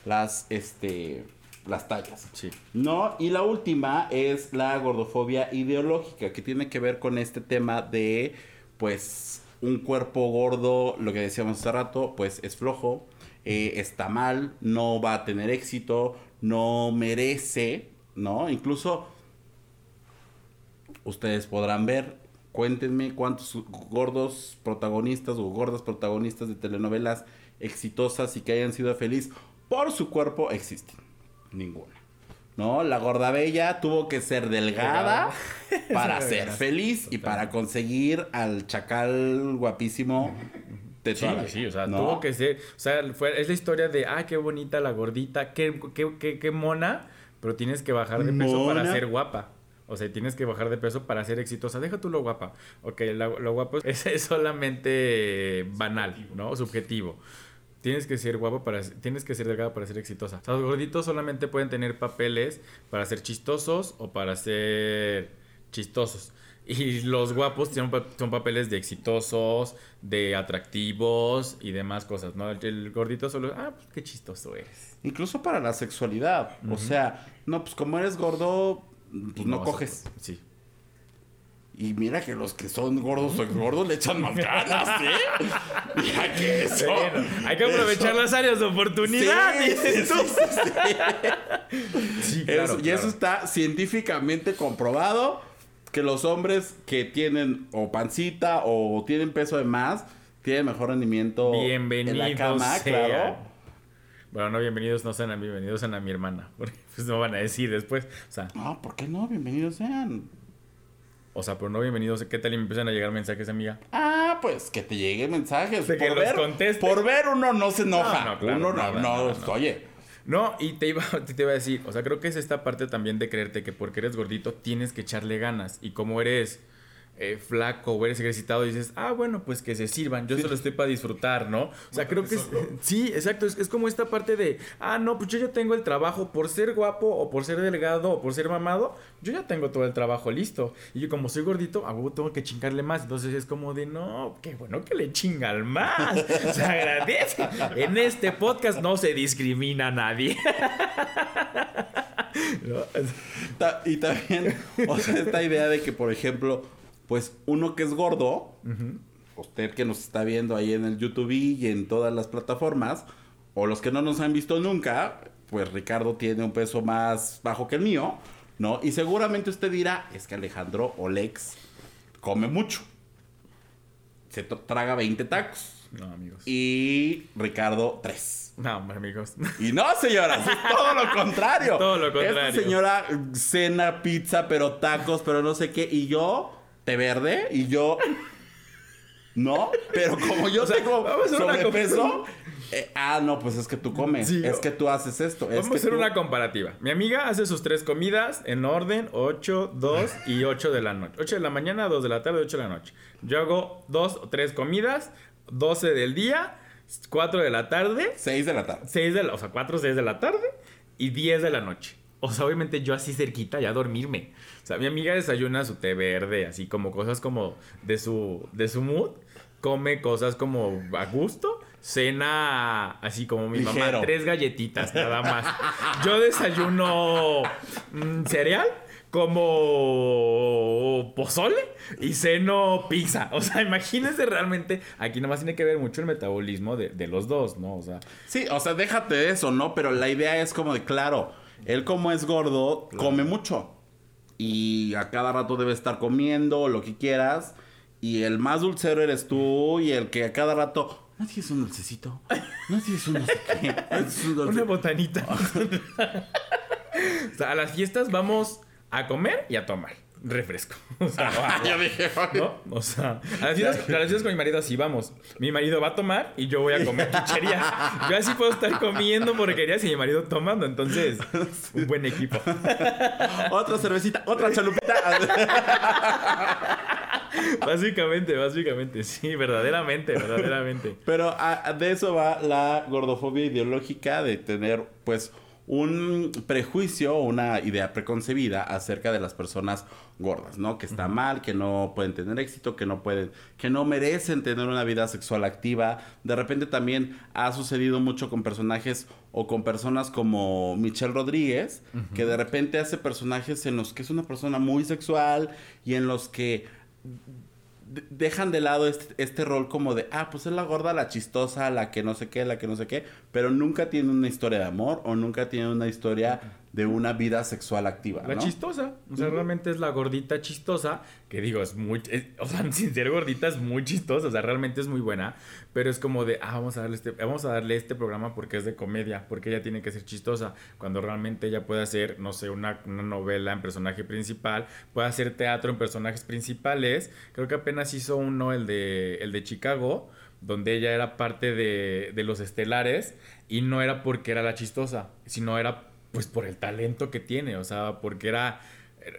las, este, las tallas. Sí. ¿No? Y la última es la gordofobia ideológica, que tiene que ver con este tema de, pues, un cuerpo gordo, lo que decíamos hace rato, pues es flojo, eh, está mal, no va a tener éxito, no merece, ¿no? Incluso ustedes podrán ver, cuéntenme cuántos gordos protagonistas o gordas protagonistas de telenovelas exitosas y que hayan sido felices por su cuerpo existen. Ninguna. ¿No? La gorda bella tuvo que ser delgada para ser feliz y para conseguir al chacal guapísimo sí, sí, o sea, tuvo que ser, o sea, fue, es la historia de, ah, qué bonita la gordita, qué, qué, qué, mona, pero tienes que bajar de peso para ser guapa. O sea, tienes que bajar de peso para ser exitosa. Deja tú lo guapa. Ok, lo, guapo es, es, solamente banal, ¿no? Subjetivo. Tienes que ser guapo para... Tienes que ser delgado para ser exitosa. O sea, los gorditos solamente pueden tener papeles para ser chistosos o para ser chistosos. Y los guapos son, son papeles de exitosos, de atractivos y demás cosas, ¿no? El, gordito solo, ah, pues qué chistoso es. Incluso para la sexualidad. O sea, no, pues como eres gordo, pues no, coges. sí. Y mira que los que son gordos o gordos le echan más ganas, ¿eh? Mira que eso. hay que aprovechar las áreas de oportunidad, sí, dices tú. Sí, claro, Y eso está científicamente comprobado que los hombres que tienen o pancita o tienen peso de más tienen mejor rendimiento en la cama, claro. Bueno, no, bienvenidos no sean bienvenidos sean a mi hermana, porque pues no van a decir después, o sea. No, ¿por qué no? Bienvenidos sean. O sea, pero no bienvenidos, ¿qué tal y me empiezan a llegar mensajes, amiga? Ah, pues que te lleguen mensajes. De que los ver, Por ver uno no se enoja. No, no, uno no, no, oye no, y te iba, te iba a decir, o sea, creo que es esta parte también de creerte que porque eres gordito tienes que echarle ganas. Y como eres eh, flaco o eres ejercitado dices, ah, bueno, pues que se sirvan, yo solo estoy para disfrutar, ¿no? O sea, creo que es, sí, exacto, es, como esta parte de, ah, no, pues yo ya tengo el trabajo por ser guapo o por ser delgado o por ser mamado, yo ya tengo todo el trabajo listo. Y yo como soy gordito, a tengo que chingarle más. Entonces es como de, no, qué bueno que le chingan más. Se agradece. En este podcast no se discrimina a nadie. Y también, o sea, esta idea de que, por ejemplo, pues uno que es gordo, usted que nos está viendo ahí en el YouTube y en todas las plataformas, o los que no nos han visto nunca, pues Ricardo tiene un peso más bajo que el mío, ¿no? Y seguramente usted dirá, es que Alejandro o Lex come mucho. Se traga 20 tacos. No, amigos. Y Ricardo, 3. No, amigos. Y no, señoras, es todo lo contrario. todo lo contrario. Esta señora cena pizza, pero tacos, pero no sé qué. Y yo té verde y yo. No, pero como yo tengo sobrepeso. Eh, ah, no, pues es que tú comes. es que tú haces esto. Vamos a hacer una comparativa. Mi amiga hace sus tres comidas en orden: 8, 2 y 8 de la noche. 8 de la mañana, 2 de la tarde, 8 de la noche. Yo hago dos o tres comidas, 12 del día, 4 de la tarde. 6 de la tarde. 6 de la, o sea, 4, 6 de la tarde y 10 de la noche. O sea, obviamente yo así cerquita ya dormirme. O sea, mi amiga desayuna su té verde, así como cosas como de su, de su mood. Come cosas como a gusto. cena así como mi mamá, tres galletitas nada más. Yo desayuno mm, cereal como pozole y ceno pizza. O sea, imagínense realmente, aquí nada más tiene que ver mucho el metabolismo de, los dos, ¿no? O sea. Sí, o sea, déjate de eso, ¿no? Pero la idea es como de, claro, él como es gordo, come mucho. Y a cada rato debe estar comiendo lo que quieras. Y el más dulcero eres tú y el que a cada rato... ¿No tienes un dulcecito? ¿No tienes un no sé qué? Una botanita. o sea, a las fiestas vamos a comer y a tomar refresco. O sea, ya dije, ¿no? O sea, a las, fiestas, con mi marido así vamos. Mi marido va a tomar y yo voy a comer chuchería. Yo así puedo estar comiendo porquerías y mi marido tomando. Entonces, un buen equipo. otra cervecita, otra chalupita. básicamente, básicamente, sí, verdaderamente, verdaderamente. Pero de eso va la gordofobia ideológica de tener, pues, un prejuicio o una idea preconcebida acerca de las personas gordas, ¿no? Que está mal, que no pueden tener éxito, que no pueden, que no merecen tener una vida sexual activa. De repente también ha sucedido mucho con personajes o con personas como Michelle Rodríguez, que de repente hace personajes en los que es una persona muy sexual y en los que dejan de lado este, este, rol como de, ah, pues es la gorda, la chistosa, la que no sé qué, la que no sé qué, pero nunca tiene una historia de amor o nunca tiene una historia de una vida sexual activa. La chistosa, o sea, realmente es la gordita chistosa, que digo, es muy, o sea, sin ser gordita es muy chistosa, o sea, realmente es muy buena, pero es como de, ah, vamos a darle este, vamos a darle este programa porque es de comedia, porque ella tiene que ser chistosa, cuando realmente ella puede hacer, no sé, una, una novela en personaje principal, puede hacer teatro en personajes principales, creo que apenas hizo uno, el de, el de Chicago, donde ella era parte de, de los estelares y no era porque era la chistosa, sino era pues por el talento que tiene, o sea, porque era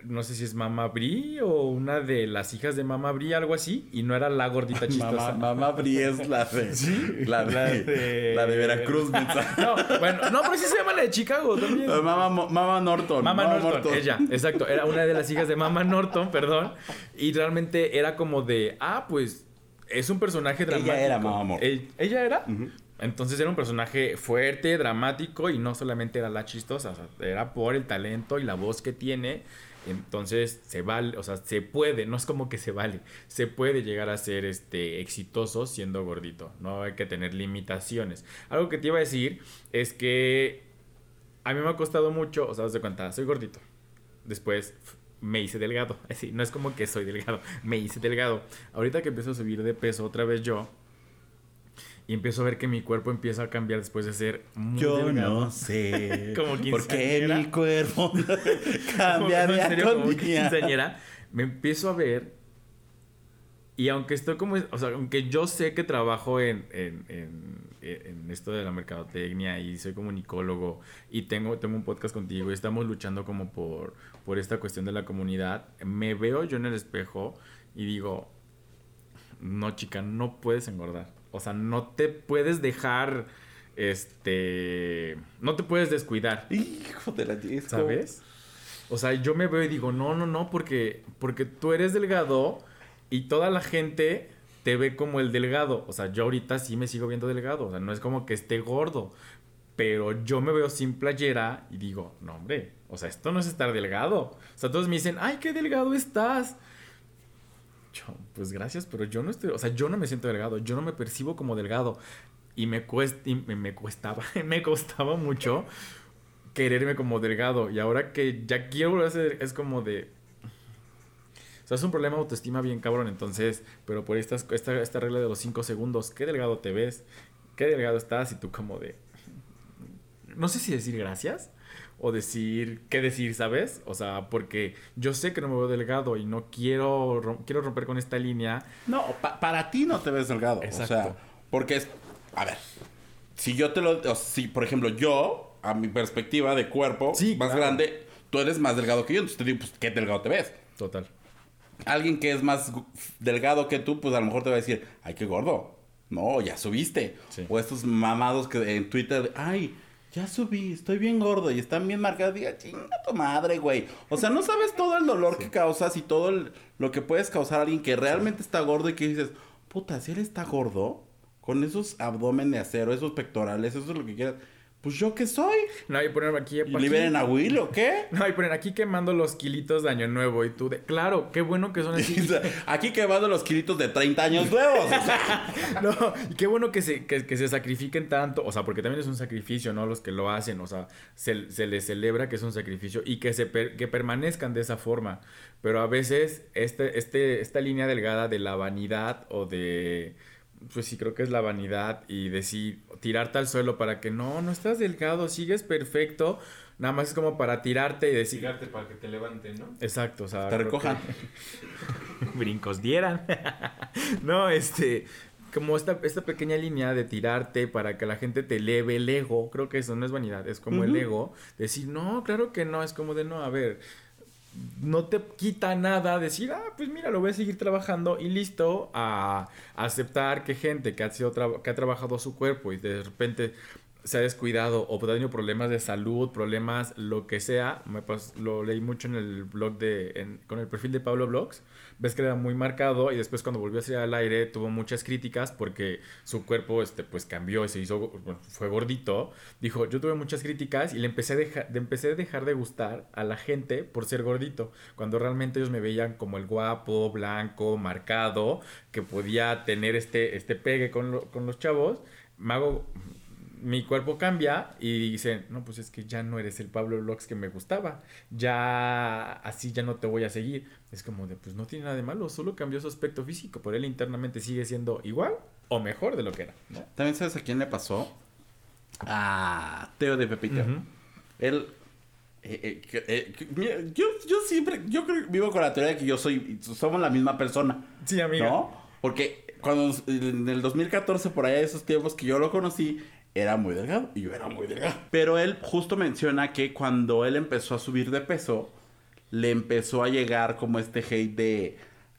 no sé si es Mama Brie o una de las hijas de Mama Brie, algo así, y no era la gordita chistosa. Mama, Brie es la de, ¿Sí? la de, la de, Veracruz. no, bueno, no, pero sí se llama la de Chicago también. Mama, Norton. Mama, Norton, ella, exacto, era una de las hijas de Mama Norton, perdón, y realmente era como de, ah, pues es un personaje dramático. Ella era Mama Norton. ¿Ella era? Entonces era un personaje fuerte, dramático y no solamente era la chistosa, era por el talento y la voz que tiene. Entonces se vale, o sea, se puede, no es como que se vale, se puede llegar a ser este exitoso siendo gordito, no hay que tener limitaciones. Algo que te iba a decir es que a mí me ha costado mucho, o sea, de cuenta, soy gordito. Después me hice delgado, así, no es como que soy delgado, me hice delgado. Ahorita que empiezo a subir de peso otra vez yo, y empiezo a ver que mi cuerpo empieza a cambiar después de ser muy Yo no sé. como por qué mi cuerpo cambia de serio, me empiezo a ver y aunque estoy como, o sea, aunque yo sé que trabajo en, en, en, esto de la mercadotecnia y soy comunicólogo y tengo, tengo un podcast contigo y estamos luchando como por, por esta cuestión de la comunidad, me veo yo en el espejo y digo, no chica, no puedes engordar. O sea, no te puedes dejar. Este. No te puedes descuidar. Hijo de la disco. ¿Sabes? O sea, yo me veo y digo, no, no, no, porque, porque tú eres delgado y toda la gente te ve como el delgado. O sea, yo ahorita sí me sigo viendo delgado. O sea, no es como que esté gordo. Pero yo me veo sin playera y digo, no, hombre, o sea, esto no es estar delgado. O sea, todos me dicen, ay, qué delgado estás pues gracias, pero yo no estoy, o sea, yo no me siento delgado, yo no me percibo como delgado. Y me, cuesta, me, cuestaba, me costaba mucho quererme como delgado. Y ahora que ya quiero volver a ser, es como de... O sea, es un problema de autoestima bien cabrón. Entonces, pero por esta, esta, esta regla de los 5 segundos, ¿qué delgado te ves? ¿Qué delgado estás? Y tú como de... No sé si decir gracias o decir qué decir, ¿sabes? O sea, porque yo sé que no me veo delgado y no quiero, quiero romper con esta línea. No, para ti no te ves delgado. Exacto. O sea, porque es, a ver, si yo te lo, si por ejemplo yo, a mi perspectiva de cuerpo más grande, tú eres más delgado que yo, entonces te digo, pues, ¿qué delgado te ves? Total. Alguien que es más delgado que tú, pues a lo mejor te va a decir, ay, qué gordo. No, ya subiste. O estos mamados que en Twitter, ay, ya subí, estoy bien gordo y están bien marcados. Diga, chinga tu madre, güey. O sea, no sabes todo el dolor que causas y todo lo que puedes causar a alguien que realmente está gordo y que dices, puta, si él está gordo, con esos abdomen de acero, esos pectorales, eso es lo que quieras. Pues yo qué soy. No, y poner aquí. ¿Y liberen a Will o qué? No, y poner aquí quemando los kilitos de año nuevo. Y tú de. Claro, qué bueno que son así. aquí quemando los kilitos de 30 años nuevos. no, y qué bueno que se, que, se sacrifiquen tanto. O sea, porque también es un sacrificio, ¿no? Los que lo hacen. O sea, se, se les celebra que es un sacrificio y que, se que permanezcan de esa forma. Pero a veces, este, este, esta línea delgada de la vanidad o de pues sí creo que es la vanidad y decir, tirarte al suelo para que no, no estás delgado, sigues perfecto. Nada más es como para tirarte y decir. Tirarte para que te levanten, ¿no? Exacto, o sea. Te recojan. Brincos dieran. no, este. Como esta, esta pequeña línea de tirarte para que la gente te eleve el ego. Creo que eso no es vanidad, es como el ego. Decir, no, claro que no. Es como de no, a ver no te quita nada decir, ah, pues mira, lo voy a seguir trabajando y listo, a, aceptar que gente que ha, sido que ha trabajado su cuerpo y de repente se ha descuidado o tenido problemas de salud, problemas, lo que sea, me lo leí mucho en el blog de, con el perfil de Pablo Blogs, ves que era muy marcado y después cuando volvió a salir al aire tuvo muchas críticas porque su cuerpo este, pues cambió y se hizo, fue gordito. Dijo, yo tuve muchas críticas y le empecé a, dejar, de, empecé a dejar de gustar a la gente por ser gordito, cuando realmente ellos me veían como el guapo, blanco, marcado, que podía tener este, este pegue con, con los chavos. Me hago, mi cuerpo cambia y dice, no, pues es que ya no eres el Pablo Lux que me gustaba, ya así ya no te voy a seguir. Es como de, pues no tiene nada de malo, solo cambió su aspecto físico, pero él internamente sigue siendo igual o mejor de lo que era. También sabes a quién le pasó? A Teo de Pepito. Él... Eh, eh, eh, yo, yo siempre, yo creo, vivo con la teoría de que yo soy, somos la misma persona. Sí, amigo. ¿No? Porque cuando en el 2014, por allá, esos tiempos que yo lo conocí, era muy delgado y yo era muy delgado. Pero él justo menciona que cuando él empezó a subir de peso, le empezó a llegar como este hate de,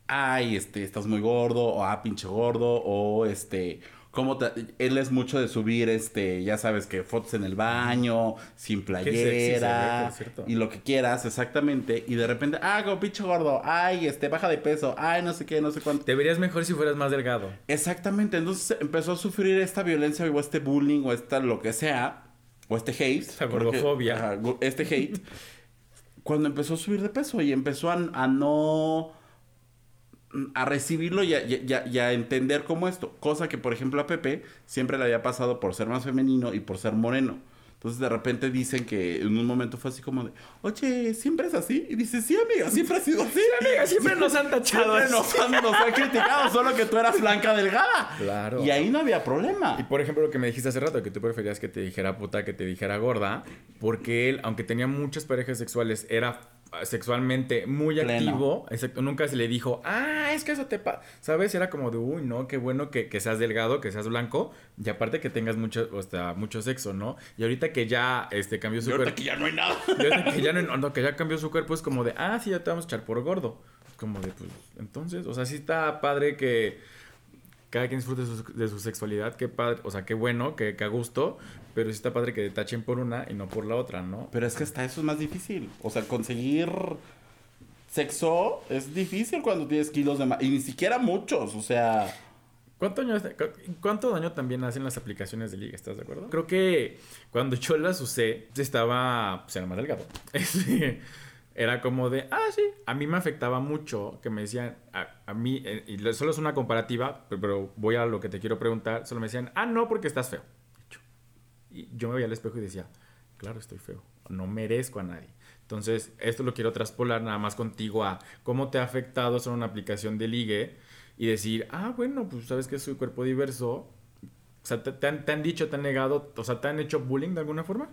ay, este, estás muy gordo, o ah, pinche gordo, o este, como él es mucho de subir, este, ya sabes que fotos en el baño, sin playera, y lo que quieras, exactamente. Y de repente, ah, como pinche gordo, ay, este, baja de peso, ay, no sé qué, no sé cuánto. Te verías mejor si fueras más delgado. Exactamente, entonces empezó a sufrir esta violencia o este bullying o esta lo que sea, o este hate. Esta gordofobia. este hate. cuando empezó a subir de peso y empezó a no a recibirlo y a, entender como esto. Cosa que, por ejemplo, a Pepe siempre le había pasado por ser más femenino y por ser moreno. Entonces de repente dicen que en un momento fue así como de, oye, ¿siempre es así? Y dice, sí, amiga, siempre ha sido así. amiga, siempre nos han tachado. Siempre nos han, nos han criticado, solo que tú eras blanca delgada. Claro. Y ahí no había problema. Y por ejemplo, lo que me dijiste hace rato, que tú preferías que te dijera puta, que te dijera gorda, porque él, aunque tenía muchas parejas sexuales, era sexualmente muy activo, excepto, nunca se le dijo, ah, es que eso te pasa, ¿sabes? Era como de, uy, no, qué bueno que, seas delgado, que seas blanco, y aparte que tengas mucho, o sea, mucho sexo, ¿no? Y ahorita que ya este, cambió su cuerpo. que ya no hay nada. que ya no, que ya cambió su cuerpo, es como de, ah, sí, ya te vamos a echar por gordo. Es como de, pues, entonces, o sea, sí está padre que cada quien disfrute de su, sexualidad, qué padre, o sea, qué bueno, qué, qué a gusto, pero sí está padre que detachen por una y no por la otra, ¿no? Pero es que hasta eso es más difícil. O sea, conseguir sexo es difícil cuando tienes kilos de más. Y ni siquiera muchos, o sea. ¿Cuánto daño, ¿Cuánto daño también hacen las aplicaciones de liga? ¿Estás de acuerdo? Creo que cuando yo las usé, estaba. Pues era más delgado. Era como de, ah, sí. A mí me afectaba mucho que me decían, a, mí, eh, y solo es una comparativa, pero, voy a lo que te quiero preguntar. Solo me decían, ah, no, porque estás feo. Y yo me veía al espejo y decía, claro, estoy feo. No merezco a nadie. Entonces, esto lo quiero traspolar nada más contigo a cómo te ha afectado ser una aplicación de ligue y decir, ah, bueno, pues sabes que soy cuerpo diverso. O sea, ¿te, han, te han dicho, te han negado, o sea, te han hecho bullying de alguna forma?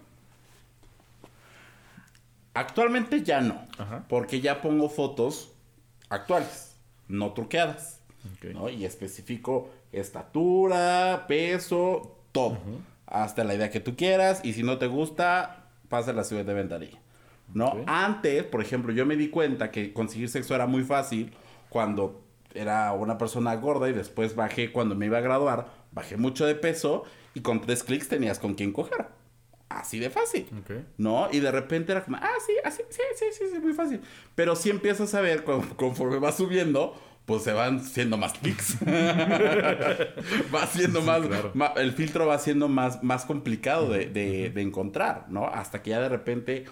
Actualmente ya no. Porque ya pongo fotos actuales, no truqueadas. ¿no? Y especifico estatura, peso, todo. Hasta la idea que tú quieras. Y si no te gusta, pasa a la ciudad de ventanilla. ¿No? Antes, por ejemplo, yo me di cuenta que conseguir sexo era muy fácil cuando era una persona gorda y después bajé cuando me iba a graduar, bajé mucho de peso y con tres clics tenías con quien coger así de fácil. ¿No? Y de repente era como, ah, sí, así, sí, sí, sí, sí, muy fácil. Pero sí empiezas a ver conforme vas subiendo, pues se van siendo más clics. va siendo más, El filtro va siendo más, más complicado de, de, encontrar, ¿no? Hasta que ya de repente.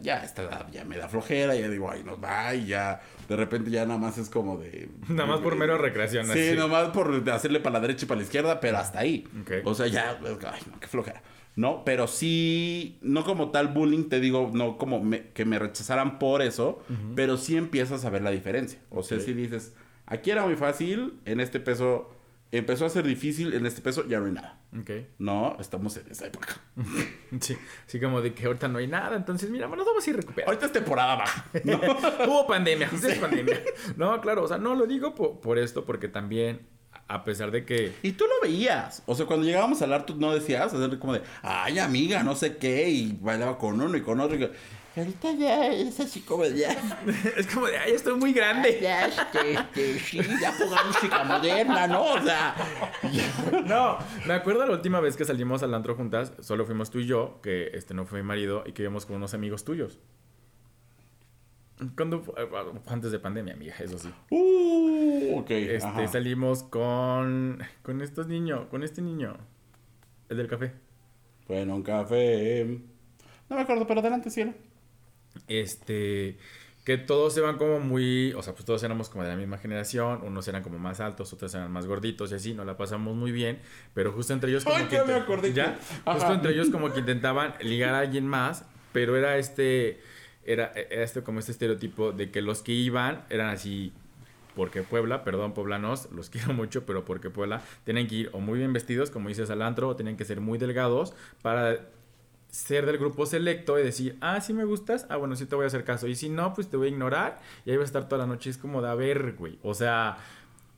Ya, está, ya me da flojera, ya digo, ay, nos va, y ya. De repente ya nada más es como de. Nada más por mero recreación, Sí, nada más por hacerle para la derecha y para la izquierda, pero hasta ahí. O sea, ya. Ay, no, qué flojera. ¿No? Pero sí, no como tal bullying, te digo, no como que me rechazaran por eso, pero sí empiezas a ver la diferencia. O sea, si dices, Aquí era muy fácil, en este peso empezó a ser difícil, en este peso ya no hay nada. Ok. No, estamos en esa época. sí, sí, como de que ahorita no hay nada, entonces mira, nos vamos a ir recuperando. Ahorita es temporada baja. Hubo pandemia, pandemia. No, claro, o sea, no lo digo por, esto, porque también a pesar de que... Y tú lo veías. O sea, cuando llegábamos a hablar, tú no decías, hacer como de, ay, amiga, no sé qué, y bailaba con uno y con otro. Y ahorita ya es así como ya. es como de, ay, estoy muy grande. Ya, este, este, sí, ya jugamos música moderna, ¿no? O sea. no, me acuerdo la última vez que salimos al antro juntas, solo fuimos tú y yo, que este no fue mi marido, y que íbamos con unos amigos tuyos. Cuando eh, antes de pandemia, amiga, eso sí. Uh, ok. Este, salimos con con estos niños, con este niño, el del café. Bueno, un café. No me acuerdo, pero adelante, cielo. Este, que todos se van como muy, o sea, pues todos éramos como de la misma generación, unos eran como más altos, otros eran más gorditos y así, nos la pasamos muy bien, pero justo entre ellos como que me ya, justo entre ellos como que intentaban ligar a alguien más, pero era este era, era este como este estereotipo de que los que iban eran así porque Puebla, perdón, poblanos, los quiero mucho, pero porque Puebla tienen que ir o muy bien vestidos, como dices Alantro, o tienen que ser muy delgados para ser del grupo selecto y decir, ah, si me gustas, ah, bueno, sí te voy a hacer caso. Y si no, pues te voy a ignorar y ahí va a estar toda la noche. Es como de, a ver, güey, o sea,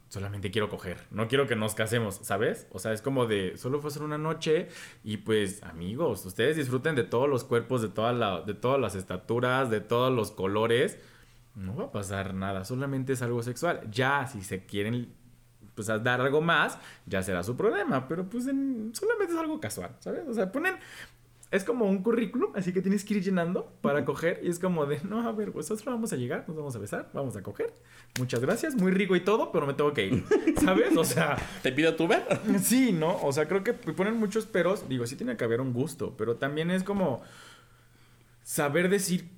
solamente quiero coger, no quiero que nos casemos, ¿sabes? O sea, es como de, solo fue a ser una noche y pues, amigos, ustedes disfruten de todos los cuerpos, de, toda la, de todas las estaturas, de todos los colores. No va a pasar nada, solamente es algo sexual. Ya, si se quieren pues dar algo más, ya será su problema, pero pues solamente es algo casual, ¿sabes? O sea, ponen, es como un currículum, así que tienes que ir llenando para coger. Y es como de, no, a ver, pues nosotros vamos a llegar, nos vamos a besar, vamos a coger. Muchas gracias, muy rico y todo, pero me tengo que ir. ¿Sabes? O sea. ¿Te pido tu ver? Sí, ¿no? O sea, creo que ponen muchos peros. Digo, sí tiene que haber un gusto, pero también es como saber decir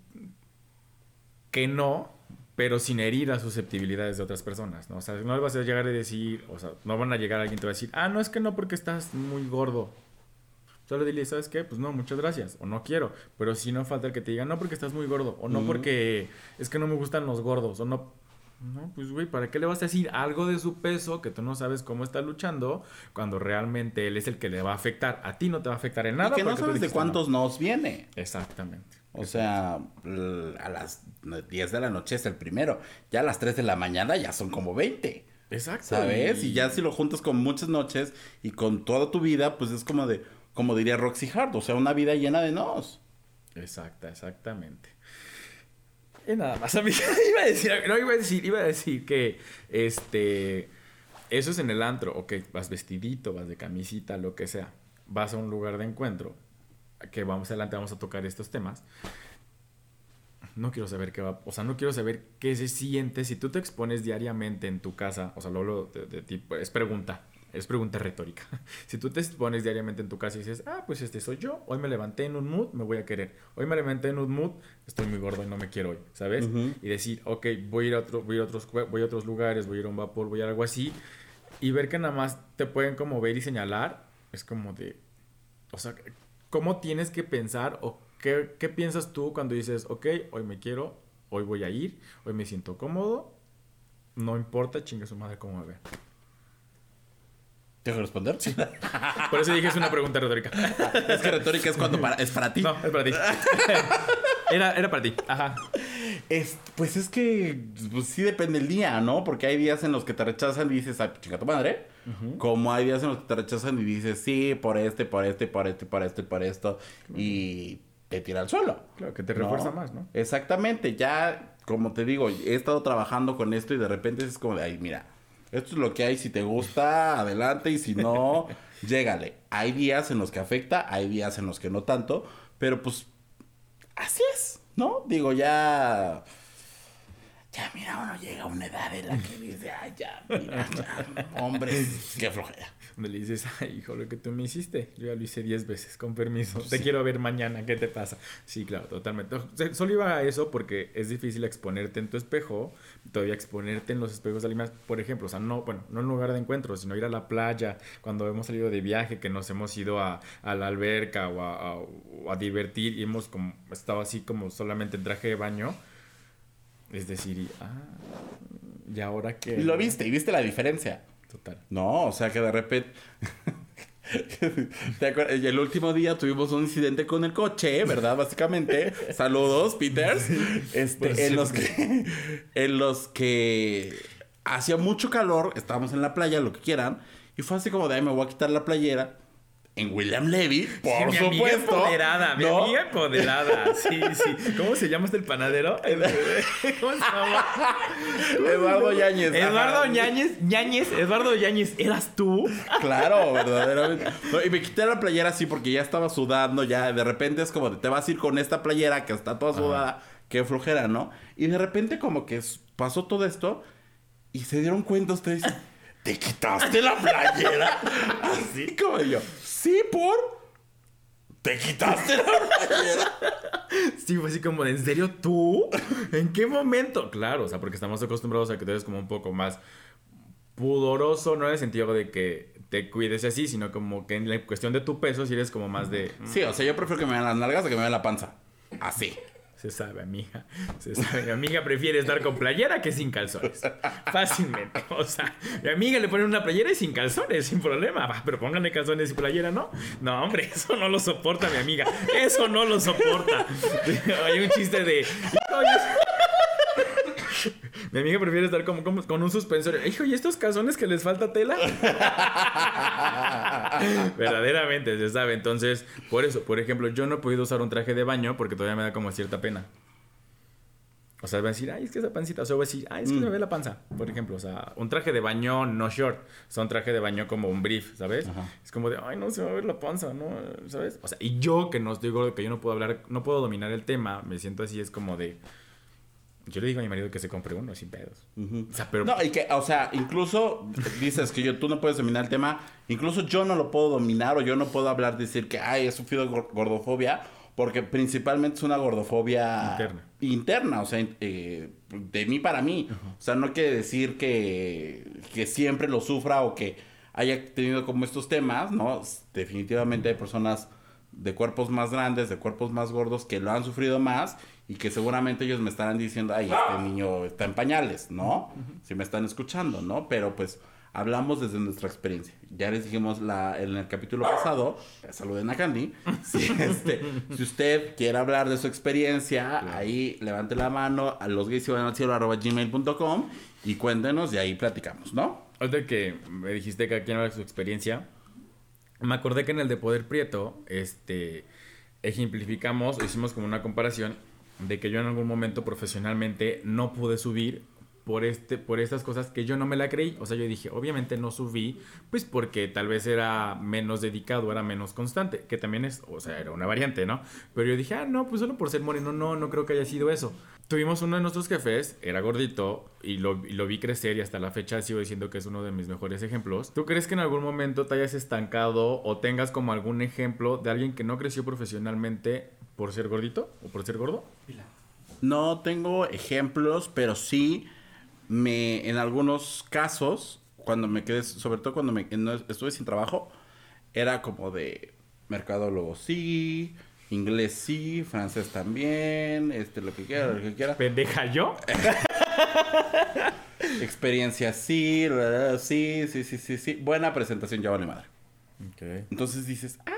que no, pero sin herir las susceptibilidades de otras personas, ¿no? O sea, no vas a llegar a decir, o sea, no van a llegar a alguien y te va a decir, ah, no, es que no porque estás muy gordo. Solo dile, ¿sabes qué? Pues no, muchas gracias. O no quiero. Pero si no falta el que te diga, no porque estás muy gordo. O no porque es que no me gustan los gordos. O no. No, pues güey, ¿para qué le vas a decir algo de su peso que tú no sabes cómo está luchando cuando realmente él es el que le va a afectar? A ti no te va a afectar en nada. Y que no sabes de cuántos nos viene. Exactamente. O sea, a las 10 de la noche es el primero. Ya a las 3 de la mañana ya son como 20. Exacto. ¿Sabes? Y ya si lo juntas con muchas noches y con toda tu vida, pues es como de como diría Roxy Hart, o sea, una vida llena de nos. Exacta, exactamente. Y nada más, amiga. iba a decir, no, iba a decir, iba a decir que este eso es en el antro, ok, vas vestidito, vas de camisita, lo que sea. Vas a un lugar de encuentro, que vamos adelante, vamos a tocar estos temas. No quiero saber qué va, o sea, no quiero saber qué se siente si tú te expones diariamente en tu casa, o sea, lo de, de tipo, es pregunta, es pregunta retórica. Si tú te pones diariamente en tu casa y dices, ah, pues este soy yo, hoy me levanté en un mood, me voy a querer. Hoy me levanté en un mood, estoy muy gordo y no me quiero hoy, ¿sabes? Y decir, ok, voy a, ir a, otro, voy, a otros, voy a otros lugares, voy a ir a un vapor, voy a algo así. Y ver que nada más te pueden como ver y señalar, es como de, o sea, ¿cómo tienes que pensar o qué, qué piensas tú cuando dices, ok, hoy me quiero, hoy voy a ir, hoy me siento cómodo, no importa, chingue su madre cómo me ve. ¿Tengo que responder? Sí. Por eso dije es una pregunta retórica. es que retórica es cuando es para ti. No, es para ti. Era, era para ti. Ajá. Es, pues es que pues sí depende el día, ¿no? Porque hay días en los que te rechazan y dices, ay, chica tu madre. Como hay días en los que te rechazan y dices, sí, por este, por este, por este, por este, por esto. Y te tira al suelo. Claro, que te refuerza más, ¿no? Exactamente. Ya, como te digo, he estado trabajando con esto y de repente es como de, ay, mira esto es lo que hay, si te gusta, adelante, y si no, llégale. Hay días en los que afecta, hay días en los que no tanto, pero pues así es, ¿no? Digo, ya... ya mira, uno llega a una edad en la que dice, ay, ya, mira, ya, hombre, qué flojera. Donde le dices, ay, hijo, lo que tú me hiciste, yo ya lo hice diez veces, con permiso, te quiero ver mañana, ¿qué te pasa? Sí, claro, totalmente. Solo iba a eso porque es difícil exponerte en tu espejo, todavía exponerte en los espejos más, por ejemplo, o sea, no, bueno, no en lugar de encuentro, sino ir a la playa, cuando hemos salido de viaje, que nos hemos ido a, a la alberca o a, a, a divertir y hemos como, estado así como solamente en traje de baño es decir, ah, ¿y ahora qué? Y lo viste, y viste la diferencia. Total. No, o sea que de repente. ¿Te acuerdas? El último día tuvimos un incidente con el coche, ¿verdad? Básicamente. Saludos, Peters. Este, en los que. En los que hacía mucho calor, estábamos en la playa, lo que quieran. Y fue así como de, ahí me voy a quitar la playera en William Levy, por mi supuesto. Amiga empoderada, mi amiga empoderada. Sí, sí. ¿Cómo se llama este el panadero? ¿Cómo se llama? Eduardo Yáñez. Eduardo Yáñez, Yáñez, Eduardo Yáñez, ¿eras tú? Claro, verdaderamente. y me quité la playera así porque ya estaba sudando, ya de repente es como, te vas a ir con esta playera que está toda sudada, qué flojera, ¿no? Y de repente como que pasó todo esto y se dieron cuenta ustedes, ¿te quitaste la playera? Así como yo. Sí, por. ¿Te quitaste la playera? Sí, fue así como, ¿en serio tú? ¿En qué momento? Claro, o sea, porque estamos acostumbrados a que tú eres como un poco más pudoroso, no en el sentido de que te cuides así, sino como que en la cuestión de tu peso, si eres como más de. Sí, o sea, yo prefiero que me vean las nalgas a que me vean la panza. Así. Se sabe, amiga. Se sabe. Mi amiga prefiere estar con playera que sin calzones. Fácilmente. O sea, mi amiga le pone una playera y sin calzones, sin problema. pero pónganle calzones y playera, ¿no? No, hombre, eso no lo soporta mi amiga. Eso no lo soporta. Hay un chiste de. Mi amiga prefiere estar como, con un suspensor. Hijo, ¿y estos calzones que les falta tela? Verdaderamente, se sabe. Entonces, por eso, por ejemplo, yo no he podido usar un traje de baño porque todavía me da como cierta pena. O sea, va a decir, ay, es que esa pancita. O sea, va a decir, ay, es que me mm. ve la panza. Por ejemplo, o sea, un traje de baño no short. O sea, un traje de baño como un brief, ¿sabes? Es como de, ay, no se va a ver la panza, ¿no? ¿Sabes? O sea, y yo que no digo que yo no puedo hablar, no puedo dominar el tema, me siento así, es como de, yo le digo a mi marido que se compre uno sin pedos. O sea, pero... No, y que, o sea, incluso dices que yo, tú no puedes dominar el tema. Incluso yo no lo puedo dominar o yo no puedo hablar, decir que, ay, he sufrido gordofobia. Porque principalmente es una gordofobia interna. interna o sea, eh, de mí para mí. O sea, no quiere decir que, que siempre lo sufra o que haya tenido como estos temas, ¿no? Definitivamente hay personas de cuerpos más grandes, de cuerpos más gordos que lo han sufrido más y que seguramente ellos me estarán diciendo, ay, este niño está en pañales, ¿no? Si me están escuchando, ¿no? Pero pues hablamos desde nuestra experiencia. Ya les dijimos la, en el capítulo pasado, saluden a Candy, si, este, si usted quiere hablar de su experiencia, ahí levante la mano a los gays y van al cielo arroba gmail.com y cuéntenos y ahí platicamos, ¿no? Ahorita que me dijiste que aquí habla de su experiencia, me acordé que en el de Poder Prieto, este, ejemplificamos, hicimos como una comparación de que yo en algún momento profesionalmente no pude subir por, este, por estas cosas que yo no me la creí. O sea, yo dije, obviamente no subí, pues porque tal vez era menos dedicado, era menos constante, que también es, o sea, era una variante, ¿no? Pero yo dije, ah, no, pues solo por ser moreno, no, no creo que haya sido eso. Tuvimos uno de nuestros jefes, era gordito, y lo, y lo, vi crecer y hasta la fecha sigo diciendo que es uno de mis mejores ejemplos. ¿Tú crees que en algún momento te hayas estancado o tengas como algún ejemplo de alguien que no creció profesionalmente por ser gordito o por ser gordo? No tengo ejemplos, pero sí me en algunos casos cuando me quedé, sobre todo cuando me estuve sin trabajo, era como de mercadólogo sí, inglés sí, francés también, este lo que quiera, lo que quiera. ¿Pendeja yo? Experiencia sí, sí, sí, sí, sí, sí. Buena presentación, ya vale madre. Entonces dices, ah,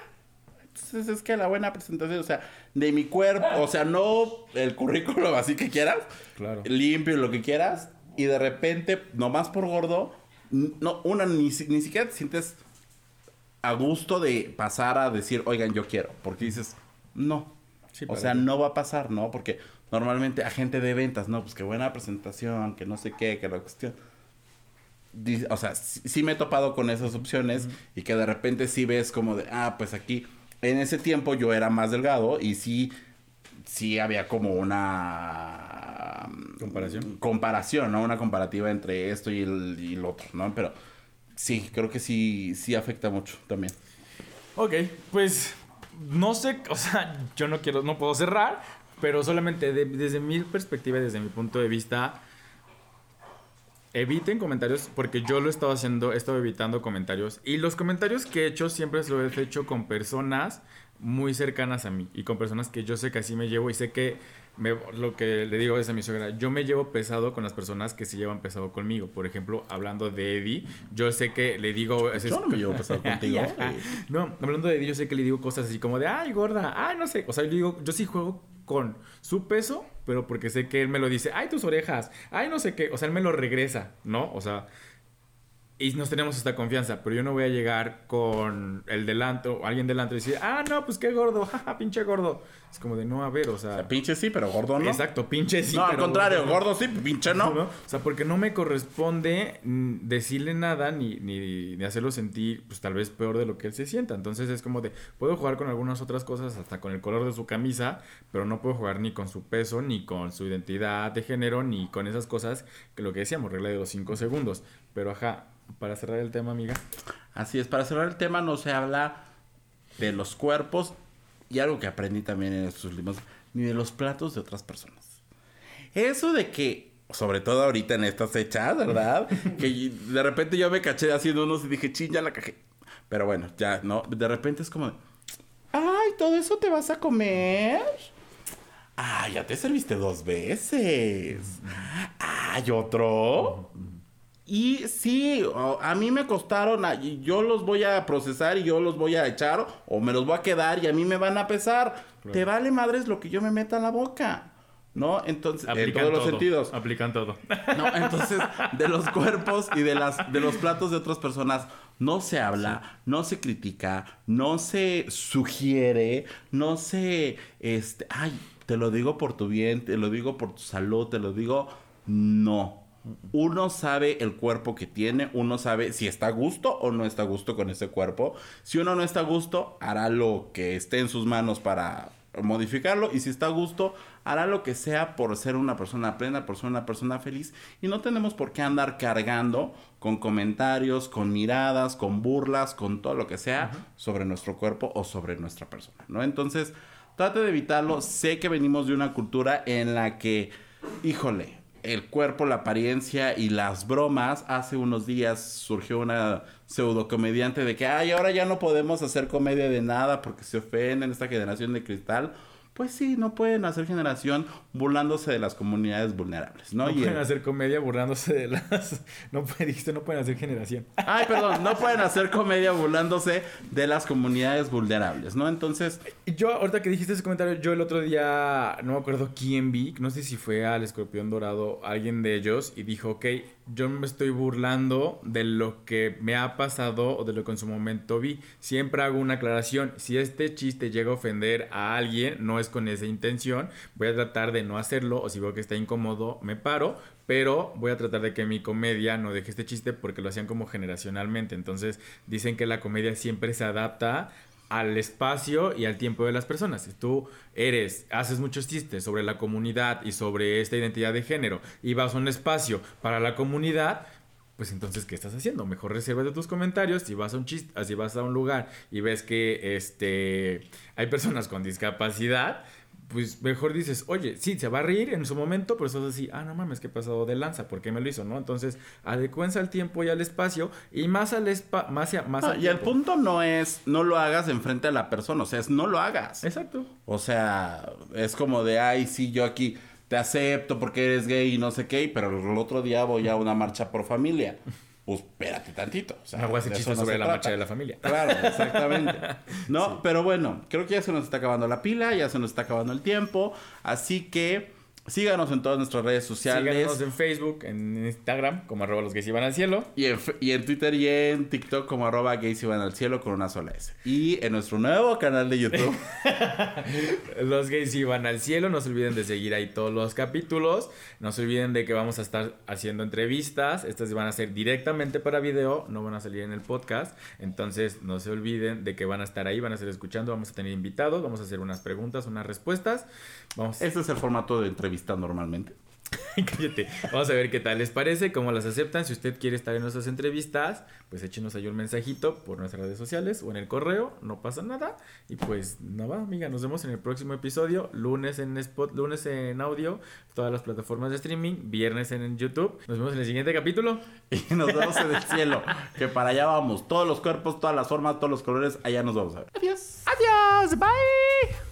entonces es que la buena presentación, o sea, de mi cuerpo, o sea, no el currículum así que quieras, claro. limpio, lo que quieras, y de repente, nomás por gordo, no, una, ni, ni siquiera te sientes a gusto de pasar a decir, oigan, yo quiero, porque dices, no. o sea, no va a pasar, ¿no? Porque normalmente agente de ventas, no, pues qué buena presentación, que no sé qué, que la cuestión o sea, sí, me he topado con esas opciones y que de repente sí ves como de, ah, pues aquí en ese tiempo yo era más delgado y sí, sí había como una Comparación. Comparación, ¿no? Una comparativa entre esto y el, y el otro, ¿no? Pero sí, creo que sí, sí afecta mucho también. Ok, pues no sé, o sea, yo no quiero, no puedo cerrar, pero solamente desde mi perspectiva, desde mi punto de vista, eviten comentarios porque yo lo he estado haciendo, he estado evitando comentarios y los comentarios que he hecho siempre los he hecho con personas muy cercanas a mí y con personas que yo sé que así me llevo y sé que lo que le digo es a mi suegra, yo me llevo pesado con las personas que se llevan pesado conmigo. Por ejemplo, hablando de Eddie, yo sé que le digo... Yo no me llevo pesado contigo. no, hablando de Eddie, yo sé que le digo cosas así como de, ay, gorda, ay, no sé. O sea, yo digo, yo sí juego con su peso, pero porque sé que él me lo dice, ay, tus orejas, ay, no sé qué. O sea, él me lo regresa, ¿no? O sea, y nos tenemos esta confianza, pero yo no voy a llegar con el delante o alguien delante y decir, ah, no, pues qué gordo, jaja, pinche gordo. Es como de no a ver, o sea. pinche sí, pero gordo no. Exacto, pinche sí. No, al contrario, gordo, sí, pinche no. O sea, porque no me corresponde decirle nada ni, ni, ni, hacerlo sentir, pues tal vez peor de lo que él se sienta. Entonces es como de, puedo jugar con algunas otras cosas, hasta con el color de su camisa, pero no puedo jugar ni con su peso, ni con su identidad de género, ni con esas cosas que lo que decíamos, regla de los cinco segundos. Pero ajá, para cerrar el tema, amiga. Así es, para cerrar el tema no se habla de los cuerpos y algo que aprendí también en estos libros, ni de los platos de otras personas. Eso de que, sobre todo ahorita en estas fechas, ¿verdad? que de repente yo me caché haciendo unos y dije, ching, ya la cajé. Pero bueno, ya, ¿no? De repente es como, ay, ¿todo eso te vas a comer? Ah, ya te serviste dos veces. Ay, otro. Y sí, a mí me costaron, yo los voy a procesar y yo los voy a echar o me los voy a quedar y a mí me van a pesar. Te vale madres lo que yo me meta en la boca. ¿No? Entonces, en todos los sentidos. Aplican todo. No, entonces, de los cuerpos y de las de los platos de otras personas no se habla, no se critica, no se sugiere, no se este, ay, te lo digo por tu bien, te lo digo por tu salud, te lo digo no uno sabe el cuerpo que tiene, uno sabe si está a gusto o no está a gusto con ese cuerpo. Si uno no está a gusto, hará lo que esté en sus manos para modificarlo y si está a gusto, hará lo que sea por ser una persona plena, por ser una persona feliz y no tenemos por qué andar cargando con comentarios, con miradas, con burlas, con todo lo que sea sobre nuestro cuerpo o sobre nuestra persona, ¿no? Entonces, trate de evitarlo. Sé que venimos de una cultura en la que, híjole, el cuerpo, la apariencia y las bromas. Hace unos días surgió una pseudo comediante de que, ay, ahora ya no podemos hacer comedia de nada porque se ofenden esta generación de cristal pues sí, no pueden hacer generación burlándose de las comunidades vulnerables, ¿no? No pueden hacer comedia burlándose de las... No dijiste, no pueden hacer generación. Ay, perdón, no pueden hacer comedia burlándose de las comunidades vulnerables, ¿no? Entonces... Yo, ahorita que dijiste ese comentario, yo el otro día, no me acuerdo quién vi, no sé si fue al escorpión dorado, alguien de ellos, y dijo, ok, yo me estoy burlando de lo que me ha pasado o de lo que en su momento vi. Siempre hago una aclaración. Si este chiste llega a ofender a alguien, no es con esa intención. Voy a tratar de no hacerlo o si veo que está incómodo, me paro. Pero voy a tratar de que mi comedia no deje este chiste porque lo hacían como generacionalmente. Entonces dicen que la comedia siempre se adapta al espacio y al tiempo de las personas. Si tú eres, haces muchos chistes sobre la comunidad y sobre esta identidad de género y vas a un espacio para la comunidad, pues entonces, ¿qué estás haciendo? Mejor reserva de tus comentarios. Si vas a un chiste, si vas a un lugar y ves que este, hay personas con discapacidad, pues mejor dices, oye, sí, se va a reír en su momento, pero estás así, ah, no mames, que he pasado de lanza, ¿por qué me lo hizo, no? Entonces, adecuense al tiempo y al espacio y más al espacio, más, más Y el punto no es, no lo hagas enfrente a la persona, o sea, es no lo hagas. Exacto. O sea, es como de, ay, sí, yo aquí te acepto porque eres gay y no sé qué, pero el otro día voy a una marcha por familia pues espérate tantito. O sea, no voy a hacer chistes sobre la marcha de la familia. Claro, exactamente. No, pero bueno, creo que ya se nos está acabando la pila, ya se nos está acabando el tiempo. Así que Síganos en todas nuestras redes sociales. Síganos en Facebook, en Instagram, como arroba los gays iban al cielo. Y en, y en Twitter y en TikTok como arroba gays iban al cielo con una sola S. Y en nuestro nuevo canal de YouTube. los gays iban al cielo. No se olviden de seguir ahí todos los capítulos. No se olviden de que vamos a estar haciendo entrevistas. Estas van a ser directamente para video, no van a salir en el podcast. Entonces no se olviden de que van a estar ahí, van a estar escuchando. Vamos a tener invitados, vamos a hacer unas preguntas, unas respuestas. Vamos. Este es el formato de entrevista normalmente. Cállate. Vamos a ver qué tal les parece, cómo las aceptan. Si usted quiere estar en nuestras entrevistas, pues échenos ahí un mensajito por nuestras redes sociales o en el correo. No pasa nada. Y pues nada, amiga, nos vemos en el próximo episodio. Lunes en Spot, lunes en audio, todas las plataformas de streaming. Viernes en YouTube. Nos vemos en el siguiente capítulo. Y nos vemos en el cielo. Que para allá vamos. Todos los cuerpos, todas las formas, todos los colores. Allá nos vamos a ver. Adiós. Adiós. Bye.